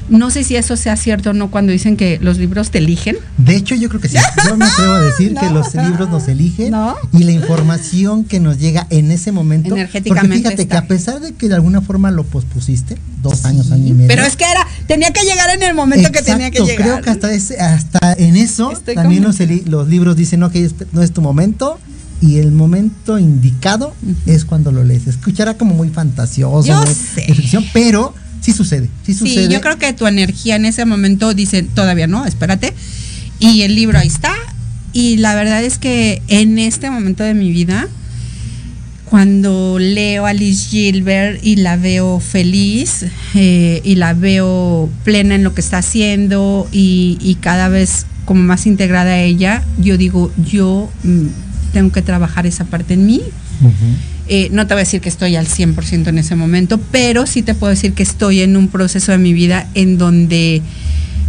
[SPEAKER 9] no sé si eso sea cierto o no cuando dicen que los libros te eligen.
[SPEAKER 8] De hecho, yo creo que sí. Yo me atrevo a decir que (laughs) los libros nos eligen y la información que nos llega en ese momento.
[SPEAKER 9] Energéticamente
[SPEAKER 8] Porque fíjate
[SPEAKER 9] está
[SPEAKER 8] que a pesar de que de alguna forma lo pospusiste, dos años, año y medio.
[SPEAKER 9] Pero es que era, tenía que llegar en el momento que tenía que llegar.
[SPEAKER 8] Creo que hasta, ese, hasta en eso
[SPEAKER 9] Estoy
[SPEAKER 8] también los, libros dicen, no, que este no es tu momento. Y el momento indicado es cuando lo lees. Escuchará como muy fantasioso, muy pero sí sucede. Sí
[SPEAKER 9] yo creo que tu energía en ese momento dice, todavía no, espérate. Y el libro ahí está. Y la verdad es que en este momento de mi vida, cuando leo a Liz Gilbert y la veo feliz eh, y la veo plena en lo que está haciendo y, y cada vez como más integrada a ella, yo digo, yo mm, tengo que trabajar esa parte en mí. Eh, no te voy a decir que estoy al 100% en ese momento, pero sí te puedo decir que estoy en un proceso de mi vida en donde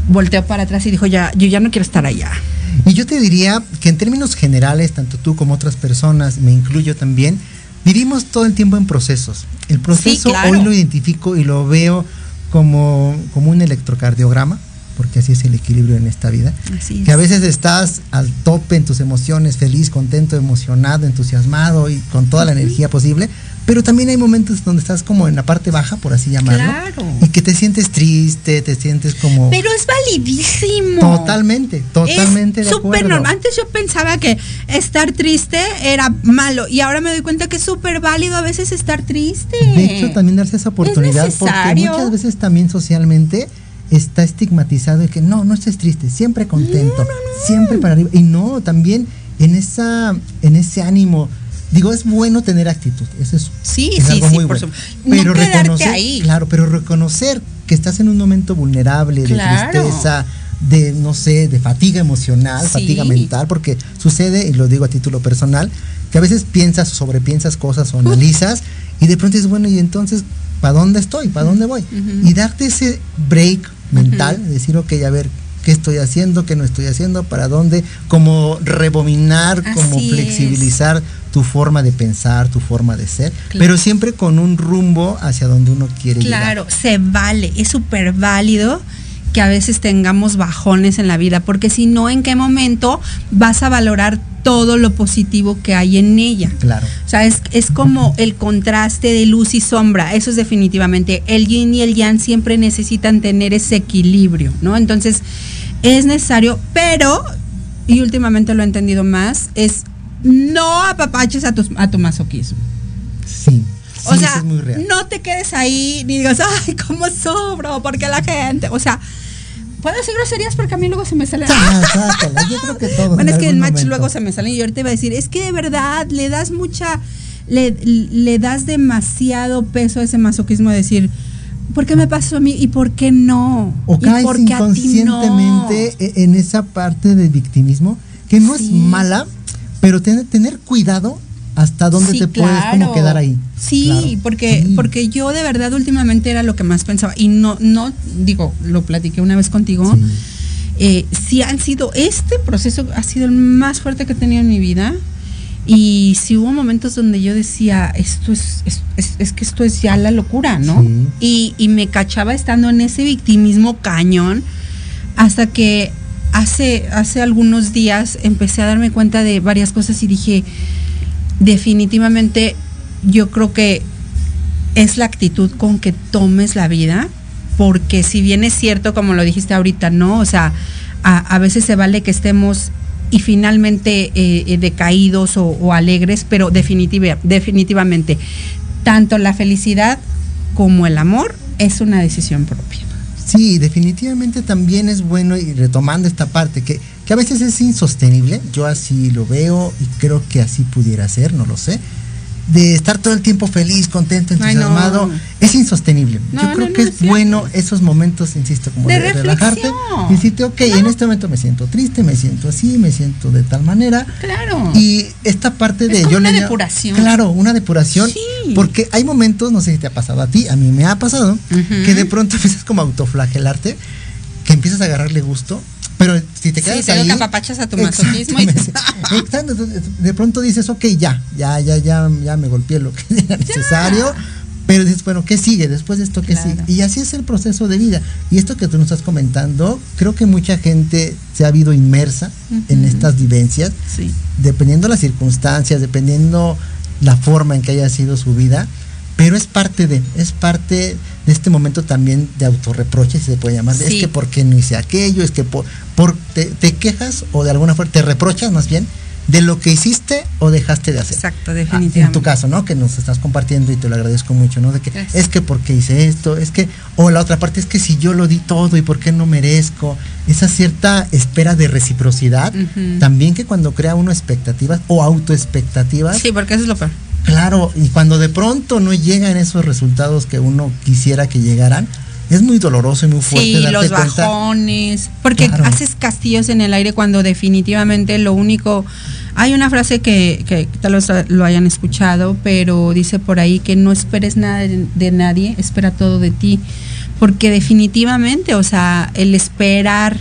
[SPEAKER 9] volteo para atrás y dijo, ya, yo ya no quiero estar allá.
[SPEAKER 8] Y yo te diría que en términos generales, tanto tú como otras personas, me incluyo también, vivimos todo el tiempo en procesos. El proceso
[SPEAKER 9] claro.
[SPEAKER 8] hoy lo identifico y lo veo como, como un electrocardiograma, porque así es el equilibrio en esta vida.
[SPEAKER 9] Así
[SPEAKER 8] Que a veces estás al tope en tus emociones, feliz, contento, emocionado, entusiasmado y con toda la energía posible, pero también hay momentos donde estás como en la parte baja, por así llamarlo,
[SPEAKER 9] Claro.
[SPEAKER 8] y que te sientes triste, te sientes como...
[SPEAKER 9] Pero es validísimo.
[SPEAKER 8] Totalmente, totalmente
[SPEAKER 9] es súper normal. Antes yo pensaba que estar triste era malo y ahora me doy cuenta que es súper válido a veces estar triste.
[SPEAKER 8] De hecho, también darse esa oportunidad porque muchas veces también socialmente está estigmatizado de que no, no estés triste, siempre contento, siempre para arriba. Y no, también en esa, en ese ánimo. Digo, es bueno tener actitud, eso es,
[SPEAKER 9] Sí,
[SPEAKER 8] es
[SPEAKER 9] sí,
[SPEAKER 8] algo
[SPEAKER 9] sí,
[SPEAKER 8] muy
[SPEAKER 9] por
[SPEAKER 8] bueno. Pero reconocer,
[SPEAKER 9] ahí.
[SPEAKER 8] claro, pero reconocer que estás en un momento vulnerable, de tristeza, de no sé, de fatiga emocional,
[SPEAKER 9] Sí.
[SPEAKER 8] fatiga mental, porque sucede, y lo digo a título personal, que a veces piensas o sobrepiensas cosas o analizas y de pronto dices, bueno, y entonces, ¿para dónde estoy? ¿Para dónde voy?
[SPEAKER 9] Ujú.
[SPEAKER 8] Y darte ese break mental, decir, ok, a ver, ¿qué estoy haciendo? ¿Qué no estoy haciendo? ¿Para dónde? Como rebobinar, como
[SPEAKER 9] Así
[SPEAKER 8] flexibilizar tu forma de pensar, tu forma de ser,
[SPEAKER 9] Claro.
[SPEAKER 8] pero siempre con un rumbo hacia donde uno quiere llegar.
[SPEAKER 9] Claro, se vale, es súper válido que a veces tengamos bajones en la vida, porque si no, ¿en qué momento vas a valorar todo lo positivo que hay en ella?
[SPEAKER 8] Claro.
[SPEAKER 9] O sea, es, es como el contraste de luz y sombra, eso es definitivamente. El yin y el yang siempre necesitan tener ese equilibrio, ¿no? Entonces, es necesario, pero, y últimamente lo he entendido más, es no apapaches a tu, a tu masoquismo.
[SPEAKER 8] Sí.
[SPEAKER 9] O sea,
[SPEAKER 8] eso es muy real.
[SPEAKER 9] no te quedes ahí ni digas, ay, cómo sobro, porque la gente, o sea, puedo decir groserías porque a mí luego se me salen.
[SPEAKER 8] Yo creo que todos
[SPEAKER 9] Bueno,
[SPEAKER 8] en
[SPEAKER 9] es que en match
[SPEAKER 8] momento.
[SPEAKER 9] luego se me salen y ahorita iba a decir, es que de verdad le das mucha, le, le das demasiado peso a ese masoquismo de decir, ¿por qué me pasó a mí y por qué no?
[SPEAKER 8] O
[SPEAKER 9] ¿Y
[SPEAKER 8] caes
[SPEAKER 9] no?
[SPEAKER 8] inconscientemente e- en esa parte de victimismo que no es mala, pero ten- tener cuidado hasta dónde
[SPEAKER 9] Sí,
[SPEAKER 8] te puedes como quedar ahí.
[SPEAKER 9] Sí,
[SPEAKER 8] Claro.
[SPEAKER 9] porque porque yo de verdad últimamente era lo que más pensaba y no no digo lo platiqué una vez contigo. Eh, sí han sido este proceso ha sido el más fuerte que he tenido en mi vida y sí hubo momentos donde yo decía esto es es, es- es que esto es ya la locura, ¿no? Y, y me cachaba estando en ese victimismo cañón hasta que hace, hace algunos días empecé a darme cuenta de varias cosas y dije, definitivamente yo creo que es la actitud con que tomes la vida porque si bien es cierto, como lo dijiste ahorita, ¿no? O sea, a, veces se vale que estemos y finalmente eh, eh, decaídos o, alegres, pero definitiva, definitivamente, tanto la felicidad como el amor es una decisión propia.
[SPEAKER 8] Sí, definitivamente también es bueno, y retomando esta parte, que, que a veces es insostenible, yo así lo veo y creo que así pudiera ser, no lo sé, de estar todo el tiempo feliz, contento,
[SPEAKER 9] no.
[SPEAKER 8] entusiasmado, es insostenible.
[SPEAKER 9] No,
[SPEAKER 8] yo creo
[SPEAKER 9] no,
[SPEAKER 8] que es bueno esos momentos, insisto, como
[SPEAKER 9] De
[SPEAKER 8] de, relajarte decirte, ok, en este momento me siento triste, me siento así, me siento de tal manera.
[SPEAKER 9] Claro.
[SPEAKER 8] Y esta parte de
[SPEAKER 9] como
[SPEAKER 8] yo
[SPEAKER 9] una
[SPEAKER 8] le
[SPEAKER 9] depuración.
[SPEAKER 8] Claro, una depuración.
[SPEAKER 9] Sí.
[SPEAKER 8] Porque hay momentos, no sé si te ha pasado a ti, a mí me ha pasado, que de pronto (laughs) empiezas como a autoflagelarte, que empiezas a agarrarle gusto, pero si te
[SPEAKER 9] Sí,
[SPEAKER 8] quedas
[SPEAKER 9] te
[SPEAKER 8] ahí.
[SPEAKER 9] apapachas a tu masoquismo y (laughs)
[SPEAKER 8] Exacto, de pronto dices, ok, ya, ya, ya, ya, ya me golpeé lo que (laughs) era necesario. Pero dices, bueno, ¿qué sigue? Después de esto, ¿qué
[SPEAKER 9] Claro.
[SPEAKER 8] sigue? Y así es el proceso de vida. Y esto que tú nos estás comentando, creo que mucha gente se ha habido inmersa en estas vivencias,
[SPEAKER 9] Sí.
[SPEAKER 8] dependiendo las circunstancias, dependiendo la forma en que haya sido su vida, pero es parte de, es parte de este momento también de autorreproche, si se puede llamar,
[SPEAKER 9] Sí.
[SPEAKER 8] es que por qué no hice aquello, es que por, por- te, te quejas o de alguna forma te reprochas más bien de lo que hiciste o dejaste de hacer.
[SPEAKER 9] Exacto,
[SPEAKER 8] Ah,
[SPEAKER 9] definitivamente.
[SPEAKER 8] en tu caso, ¿no? Que nos estás compartiendo y te lo agradezco mucho, ¿no? De que
[SPEAKER 9] Gracias.
[SPEAKER 8] es que porque hice esto, es que, o la otra parte es que si yo lo di todo y por qué no merezco, esa cierta espera de reciprocidad, también que cuando crea uno expectativas o autoexpectativas,
[SPEAKER 9] Sí, porque eso es lo peor.
[SPEAKER 8] Claro, y cuando de pronto no llegan esos resultados que uno quisiera que llegaran, es muy doloroso y muy fuerte
[SPEAKER 9] Sí, los
[SPEAKER 8] cuenta.
[SPEAKER 9] bajones, porque
[SPEAKER 8] Claro.
[SPEAKER 9] haces castillos en el aire cuando definitivamente lo único, hay una frase que, que tal vez lo hayan escuchado, pero dice por ahí que no esperes nada de, de nadie, espera todo de ti, porque definitivamente, o sea, el esperar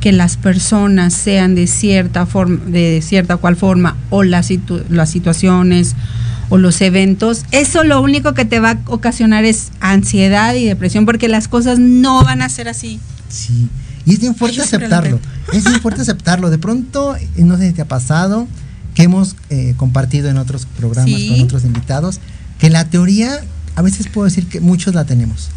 [SPEAKER 9] que las personas sean de cierta forma, de cierta cual forma, o las, situ- las situaciones o los eventos, eso lo único que te va a ocasionar es ansiedad y depresión, porque las cosas no van a ser así.
[SPEAKER 8] Sí, y es bien fuerte
[SPEAKER 9] lo
[SPEAKER 8] aceptarlo. Es bien fuerte aceptarlo. De pronto, eh, no sé si te ha pasado, que hemos eh, compartido en otros programas
[SPEAKER 9] Sí.
[SPEAKER 8] con otros invitados, que la teoría, a veces puedo decir que muchos la tenemos.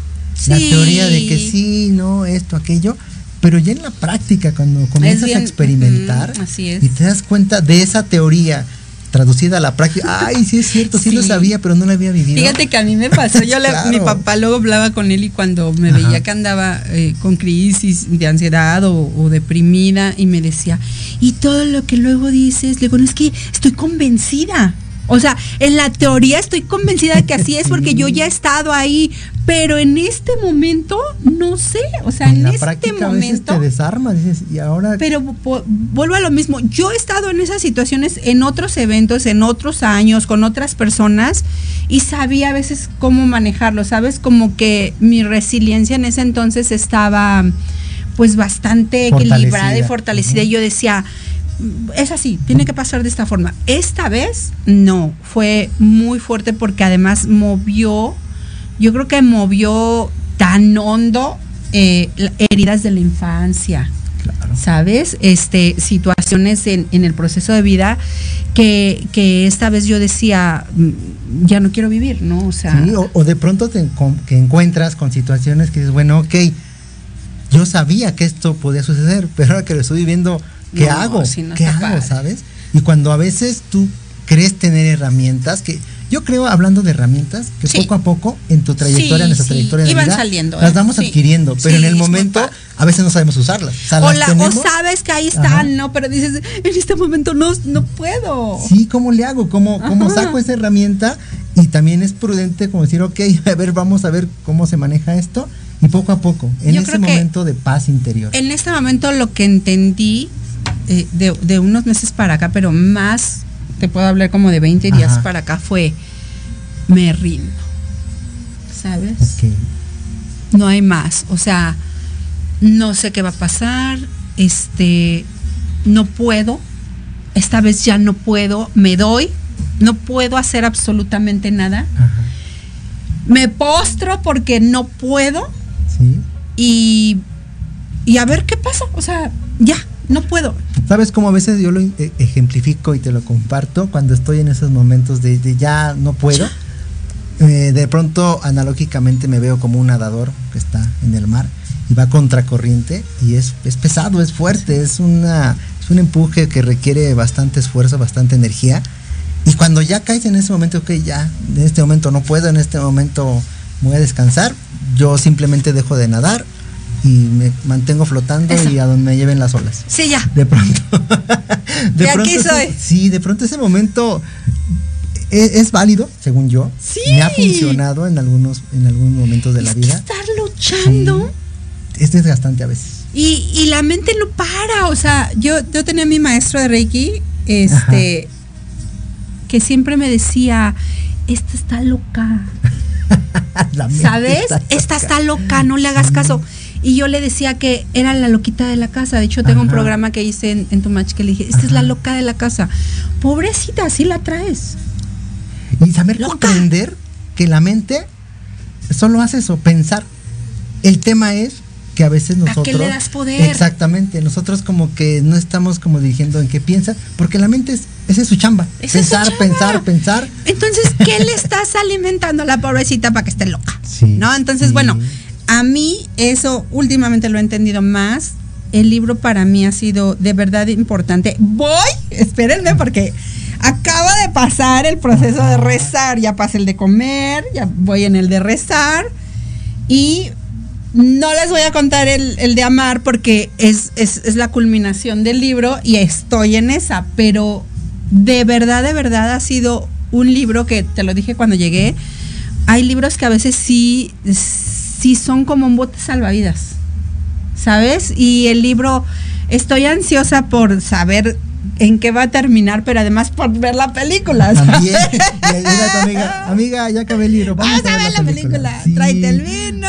[SPEAKER 8] La
[SPEAKER 9] Sí.
[SPEAKER 8] teoría de que sí, no, esto, aquello, pero ya en la práctica, cuando comienzas
[SPEAKER 9] bien,
[SPEAKER 8] a experimentar
[SPEAKER 9] ujú, así es.
[SPEAKER 8] y te das cuenta de esa teoría traducida a la práctica, ay, sí es cierto, sí, lo sabía, pero no la había vivido.
[SPEAKER 9] Fíjate que a mí me pasó, yo (laughs) le- mi papá luego hablaba con él y cuando me
[SPEAKER 8] Ajá.
[SPEAKER 9] veía que andaba eh, con crisis de ansiedad o, o deprimida y me decía, y todo lo que luego dices, le digo, no es que estoy convencida. O sea, en la teoría estoy convencida de que así es porque yo ya he estado ahí, pero en este momento no sé, o sea, en,
[SPEAKER 8] en la
[SPEAKER 9] este
[SPEAKER 8] práctica a veces
[SPEAKER 9] momento
[SPEAKER 8] te desarma, dices, y ahora
[SPEAKER 9] pero vo- vuelvo a lo mismo. Yo he estado en esas situaciones en otros eventos, en otros años, con otras personas y sabía a veces cómo manejarlo, ¿sabes? Como que mi resiliencia en ese entonces estaba pues bastante equilibrada y
[SPEAKER 8] Fortalecida.
[SPEAKER 9] Y yo decía, "Mm, es así, tiene que pasar de esta forma. Esta vez no, fue muy fuerte porque además movió, yo creo que movió tan hondo eh, heridas de la infancia. ¿Sabes? Este, situaciones en, en el proceso de vida que, que esta vez yo decía, "Mm, ya no quiero vivir, ¿no? O sea,
[SPEAKER 8] Sí, o, o de pronto te que encuentras con situaciones que dices, bueno, ok, yo sabía que esto podía suceder, pero ahora que lo estoy viviendo, ¿qué
[SPEAKER 9] No,
[SPEAKER 8] hago?
[SPEAKER 9] no
[SPEAKER 8] ¿Qué hago?
[SPEAKER 9] padre.
[SPEAKER 8] ¿Sabes? Y cuando a veces tú crees tener herramientas que yo creo hablando de herramientas que
[SPEAKER 9] Sí.
[SPEAKER 8] poco a poco en tu trayectoria,
[SPEAKER 9] Sí,
[SPEAKER 8] en nuestra
[SPEAKER 9] sí,
[SPEAKER 8] trayectoria de
[SPEAKER 9] iban
[SPEAKER 8] vida,
[SPEAKER 9] saliendo,
[SPEAKER 8] las
[SPEAKER 9] ¿eh?
[SPEAKER 8] vamos adquiriendo, pero en el momento a veces no sabemos usarlas. O, sea,
[SPEAKER 9] o,
[SPEAKER 8] las
[SPEAKER 9] la- o
[SPEAKER 8] tenemos,
[SPEAKER 9] sabes que ahí están,
[SPEAKER 8] Ajá.
[SPEAKER 9] ¿no? Pero dices, en este momento no, no puedo.
[SPEAKER 8] Sí, ¿cómo le hago? ¿Cómo, cómo saco esa herramienta? Y también es prudente como decir, ok, (laughs) a ver, vamos a ver cómo se maneja esto. Y poco a poco, en
[SPEAKER 9] Yo
[SPEAKER 8] ese momento de paz interior.
[SPEAKER 9] En este momento lo que entendí eh, de, de unos meses para acá, pero más, te puedo hablar como de 20 días
[SPEAKER 8] Ajá.
[SPEAKER 9] para acá, fue, me rindo. ¿Sabes? No hay más. O sea, no sé qué va a pasar, este, no puedo, esta vez ya no puedo, me doy, no puedo hacer absolutamente nada. Me postro porque no puedo
[SPEAKER 8] Sí.
[SPEAKER 9] y, y a ver qué pasa. O sea, ya, no puedo.
[SPEAKER 8] ¿Sabes cómo a veces yo lo e- ejemplifico y te lo comparto cuando estoy en esos momentos de, de ya no puedo? eh, de pronto analógicamente me veo como un nadador que está en el mar y va contracorriente y es, es pesado, es fuerte, es, una, es un empuje que requiere bastante esfuerzo, bastante energía. Y cuando ya caes en ese momento, ok, ya, en este momento no puedo, en este momento voy a descansar, yo simplemente dejo de nadar y me mantengo flotando y a donde me lleven las olas.
[SPEAKER 9] Sí, ya.
[SPEAKER 8] De pronto. (laughs)
[SPEAKER 9] De, aquí
[SPEAKER 8] ese-
[SPEAKER 9] soy.
[SPEAKER 8] sí, de pronto ese momento es, es válido, según yo.
[SPEAKER 9] Sí.
[SPEAKER 8] Me ha funcionado en algunos, en algunos momentos de la vida.
[SPEAKER 9] Estar luchando.
[SPEAKER 8] Es desgastante a veces.
[SPEAKER 9] Y, y la mente no para, o sea, yo, yo tenía a mi maestro de Reiki, este, que siempre me decía, esta está loca, (laughs) ¿sabes?
[SPEAKER 8] está
[SPEAKER 9] Esta está loca, no le hagas caso. Y yo le decía que era la loquita de la casa. De hecho, tengo un programa que hice en, en Tomach que le dije, esta es la loca de la casa. Pobrecita, así la traes.
[SPEAKER 8] Y saber comprender que la mente solo hace eso, pensar. El tema es que a veces
[SPEAKER 9] ¿A qué
[SPEAKER 8] nosotros.
[SPEAKER 9] le das poder?
[SPEAKER 8] Exactamente. Nosotros como que no estamos como dirigiendo en qué piensa, porque la mente es, esa es su chamba.
[SPEAKER 9] Esa es su
[SPEAKER 8] pensar,
[SPEAKER 9] chamba.
[SPEAKER 8] pensar, pensar.
[SPEAKER 9] Entonces, ¿qué le estás alimentando a la pobrecita para que esté loca?
[SPEAKER 8] Sí.
[SPEAKER 9] ¿No? Entonces, bueno, a mí eso últimamente lo he entendido más. El libro para mí ha sido de verdad importante. Voy, espérenme porque acaba de pasar el proceso de rezar. Ya pasé el de comer, ya voy en el de rezar. Y no les voy a contar el, el de amar porque es, es, la culminación del libro y estoy en esa. Pero de verdad, de verdad ha sido un libro que te lo dije cuando llegué. Hay libros que a veces sí son como un bote salvavidas, ¿sabes? Y el libro, estoy ansiosa por saber en qué va a terminar, pero además por ver la película. ¿sabes?
[SPEAKER 8] También. Y ahí llega tu amiga, amiga, ya acabé el libro. Vamos,
[SPEAKER 9] Vamos a ver la película.
[SPEAKER 8] Sí.
[SPEAKER 9] Tráete el vino,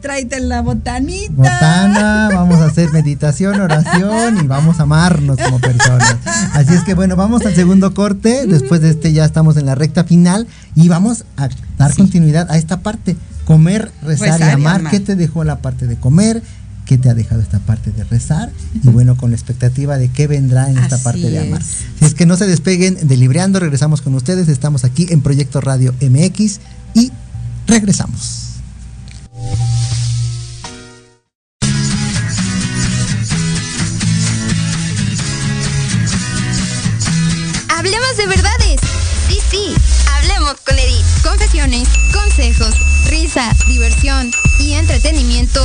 [SPEAKER 9] tráete la botanita.
[SPEAKER 8] Botana, vamos a hacer meditación, oración y vamos a amarnos como personas. Así es que bueno, vamos al segundo corte. Después de este ya estamos en la recta final y vamos a dar continuidad a esta parte. Comer, rezar, y amar.
[SPEAKER 9] amar.
[SPEAKER 8] ¿Qué te dejó la parte de comer? ¿Qué te ha dejado esta parte de rezar? Y bueno, con la expectativa de qué vendrá en esta
[SPEAKER 9] Así
[SPEAKER 8] parte de amar.
[SPEAKER 9] es.
[SPEAKER 8] Si es que no se despeguen de Libreando, regresamos con ustedes. Estamos aquí en Proyecto Radio MX y regresamos.
[SPEAKER 10] Hablemos de verdades. Sí, sí, hablemos con Edith. Confesiones, diversión y entretenimiento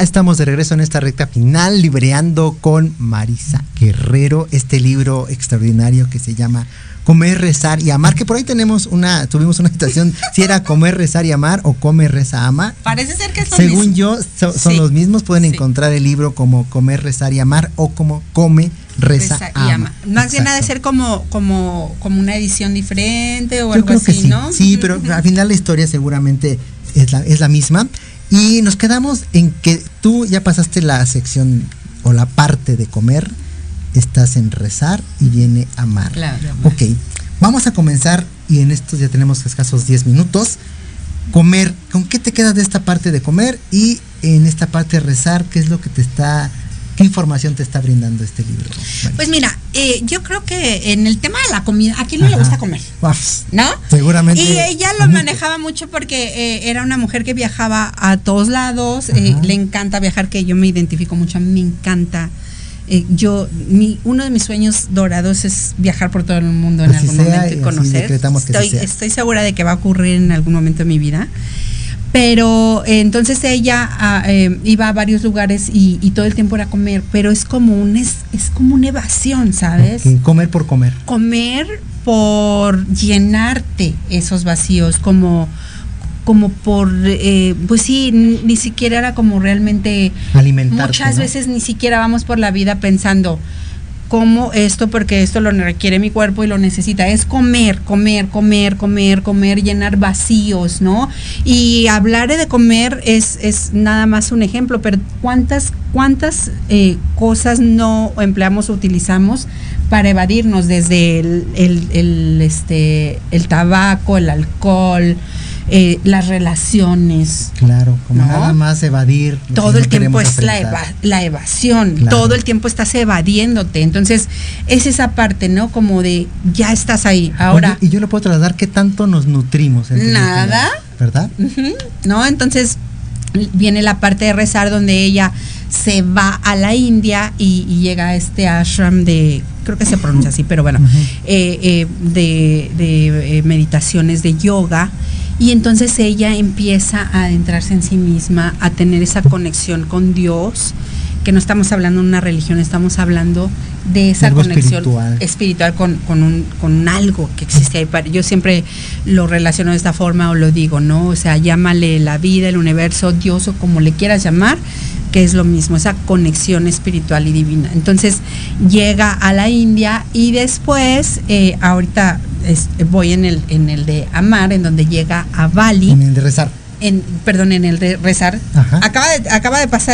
[SPEAKER 8] Ya estamos de regreso en esta recta final, libreando con Marisa Guerrero, este libro extraordinario que se llama Comer, Rezar y Amar, que por ahí tenemos una, tuvimos una situación, (laughs) si era Comer, Rezar y Amar o Comer, Reza, Ama.
[SPEAKER 9] Parece ser que son
[SPEAKER 8] Según yo, so- son
[SPEAKER 9] Sí.
[SPEAKER 8] los mismos, pueden encontrar el libro como Comer, Rezar y Amar o como Come, Reza,
[SPEAKER 9] Reza y
[SPEAKER 8] Ama.
[SPEAKER 9] Más bien ha de ser como, como, como una edición diferente o
[SPEAKER 8] Yo
[SPEAKER 9] algo
[SPEAKER 8] creo
[SPEAKER 9] así,
[SPEAKER 8] sí,
[SPEAKER 9] ¿no?
[SPEAKER 8] sí, pero al final la historia seguramente es la, es la misma. Y nos quedamos en que tú ya pasaste la sección o la parte de comer, estás en rezar y viene amar.
[SPEAKER 9] Claro.
[SPEAKER 8] Ok, vamos a comenzar y en estos ya tenemos escasos 10 minutos. Comer, ¿con qué te quedas de esta parte de comer? Y en esta parte de rezar, ¿qué es lo que te está, qué información te está brindando este libro?
[SPEAKER 9] Pues mira, eh, yo creo que en el tema de la comida, ¿a quién no le
[SPEAKER 8] Ajá.
[SPEAKER 9] gusta comer?
[SPEAKER 8] Uf,
[SPEAKER 9] ¿No?
[SPEAKER 8] Seguramente.
[SPEAKER 9] Y ella lo manejaba mucho porque eh, era una mujer que viajaba a todos lados, eh, le encanta viajar, que yo me identifico mucho, a mí me encanta. Eh, yo, mi, uno de mis sueños dorados es viajar por todo el mundo en algún
[SPEAKER 8] sea,
[SPEAKER 9] momento
[SPEAKER 8] y
[SPEAKER 9] conocer. estoy, estoy segura de que va a ocurrir en algún momento de mi vida. Pero eh, entonces ella ah, eh, iba a varios lugares y, y todo el tiempo era comer, pero es como un es, es como una evasión, ¿sabes?
[SPEAKER 8] Comer por comer.
[SPEAKER 9] comer por llenarte esos vacíos, como, como por, eh, pues sí, ni siquiera era como realmente,
[SPEAKER 8] Alimentarte,
[SPEAKER 9] muchas
[SPEAKER 8] ¿no?
[SPEAKER 9] veces ni siquiera vamos por la vida pensando, como esto porque esto lo requiere mi cuerpo y lo necesita. Es comer, comer, comer, comer, comer, llenar vacíos, ¿no? Y hablar de comer es, es nada más un ejemplo, pero ¿cuántas, cuántas eh, cosas no empleamos o utilizamos para evadirnos desde el, el- el, este, el tabaco, el alcohol, eh, las relaciones?
[SPEAKER 8] Claro, como
[SPEAKER 9] ¿No?
[SPEAKER 8] nada más evadir. que
[SPEAKER 9] todo
[SPEAKER 8] no
[SPEAKER 9] el tiempo es la, eva- la evasión,
[SPEAKER 8] Claro.
[SPEAKER 9] todo el tiempo estás evadiéndote. Entonces, es esa parte, ¿no? Como de ya estás ahí. Ahora,
[SPEAKER 8] Oye, y yo le puedo trasladar qué tanto nos nutrimos.
[SPEAKER 9] Nada.
[SPEAKER 8] ¿Verdad?
[SPEAKER 9] ¿no? Entonces viene la parte de rezar donde ella se va a la India y, y llega a este ashram de, creo que se pronuncia así, pero bueno, eh, eh, de, de, eh, meditaciones de yoga. Y entonces ella empieza a adentrarse en sí misma, a tener esa conexión con Dios, que no estamos hablando de una religión, estamos hablando de esa
[SPEAKER 8] Algo
[SPEAKER 9] conexión
[SPEAKER 8] espiritual.
[SPEAKER 9] espiritual con, con, un, con algo que existe ahí. Yo siempre lo relaciono de esta forma o lo digo, ¿no? O sea, llámale la vida, el universo, Dios o como le quieras llamar, que es lo mismo, esa conexión espiritual y divina. Entonces llega a la India y después, eh, ahorita es- voy en el, en el de Amar, en donde llega a Bali.
[SPEAKER 8] En el de rezar.
[SPEAKER 9] En, perdón, en el de rezar.
[SPEAKER 8] Ajá.
[SPEAKER 9] Acaba de, acaba de pasar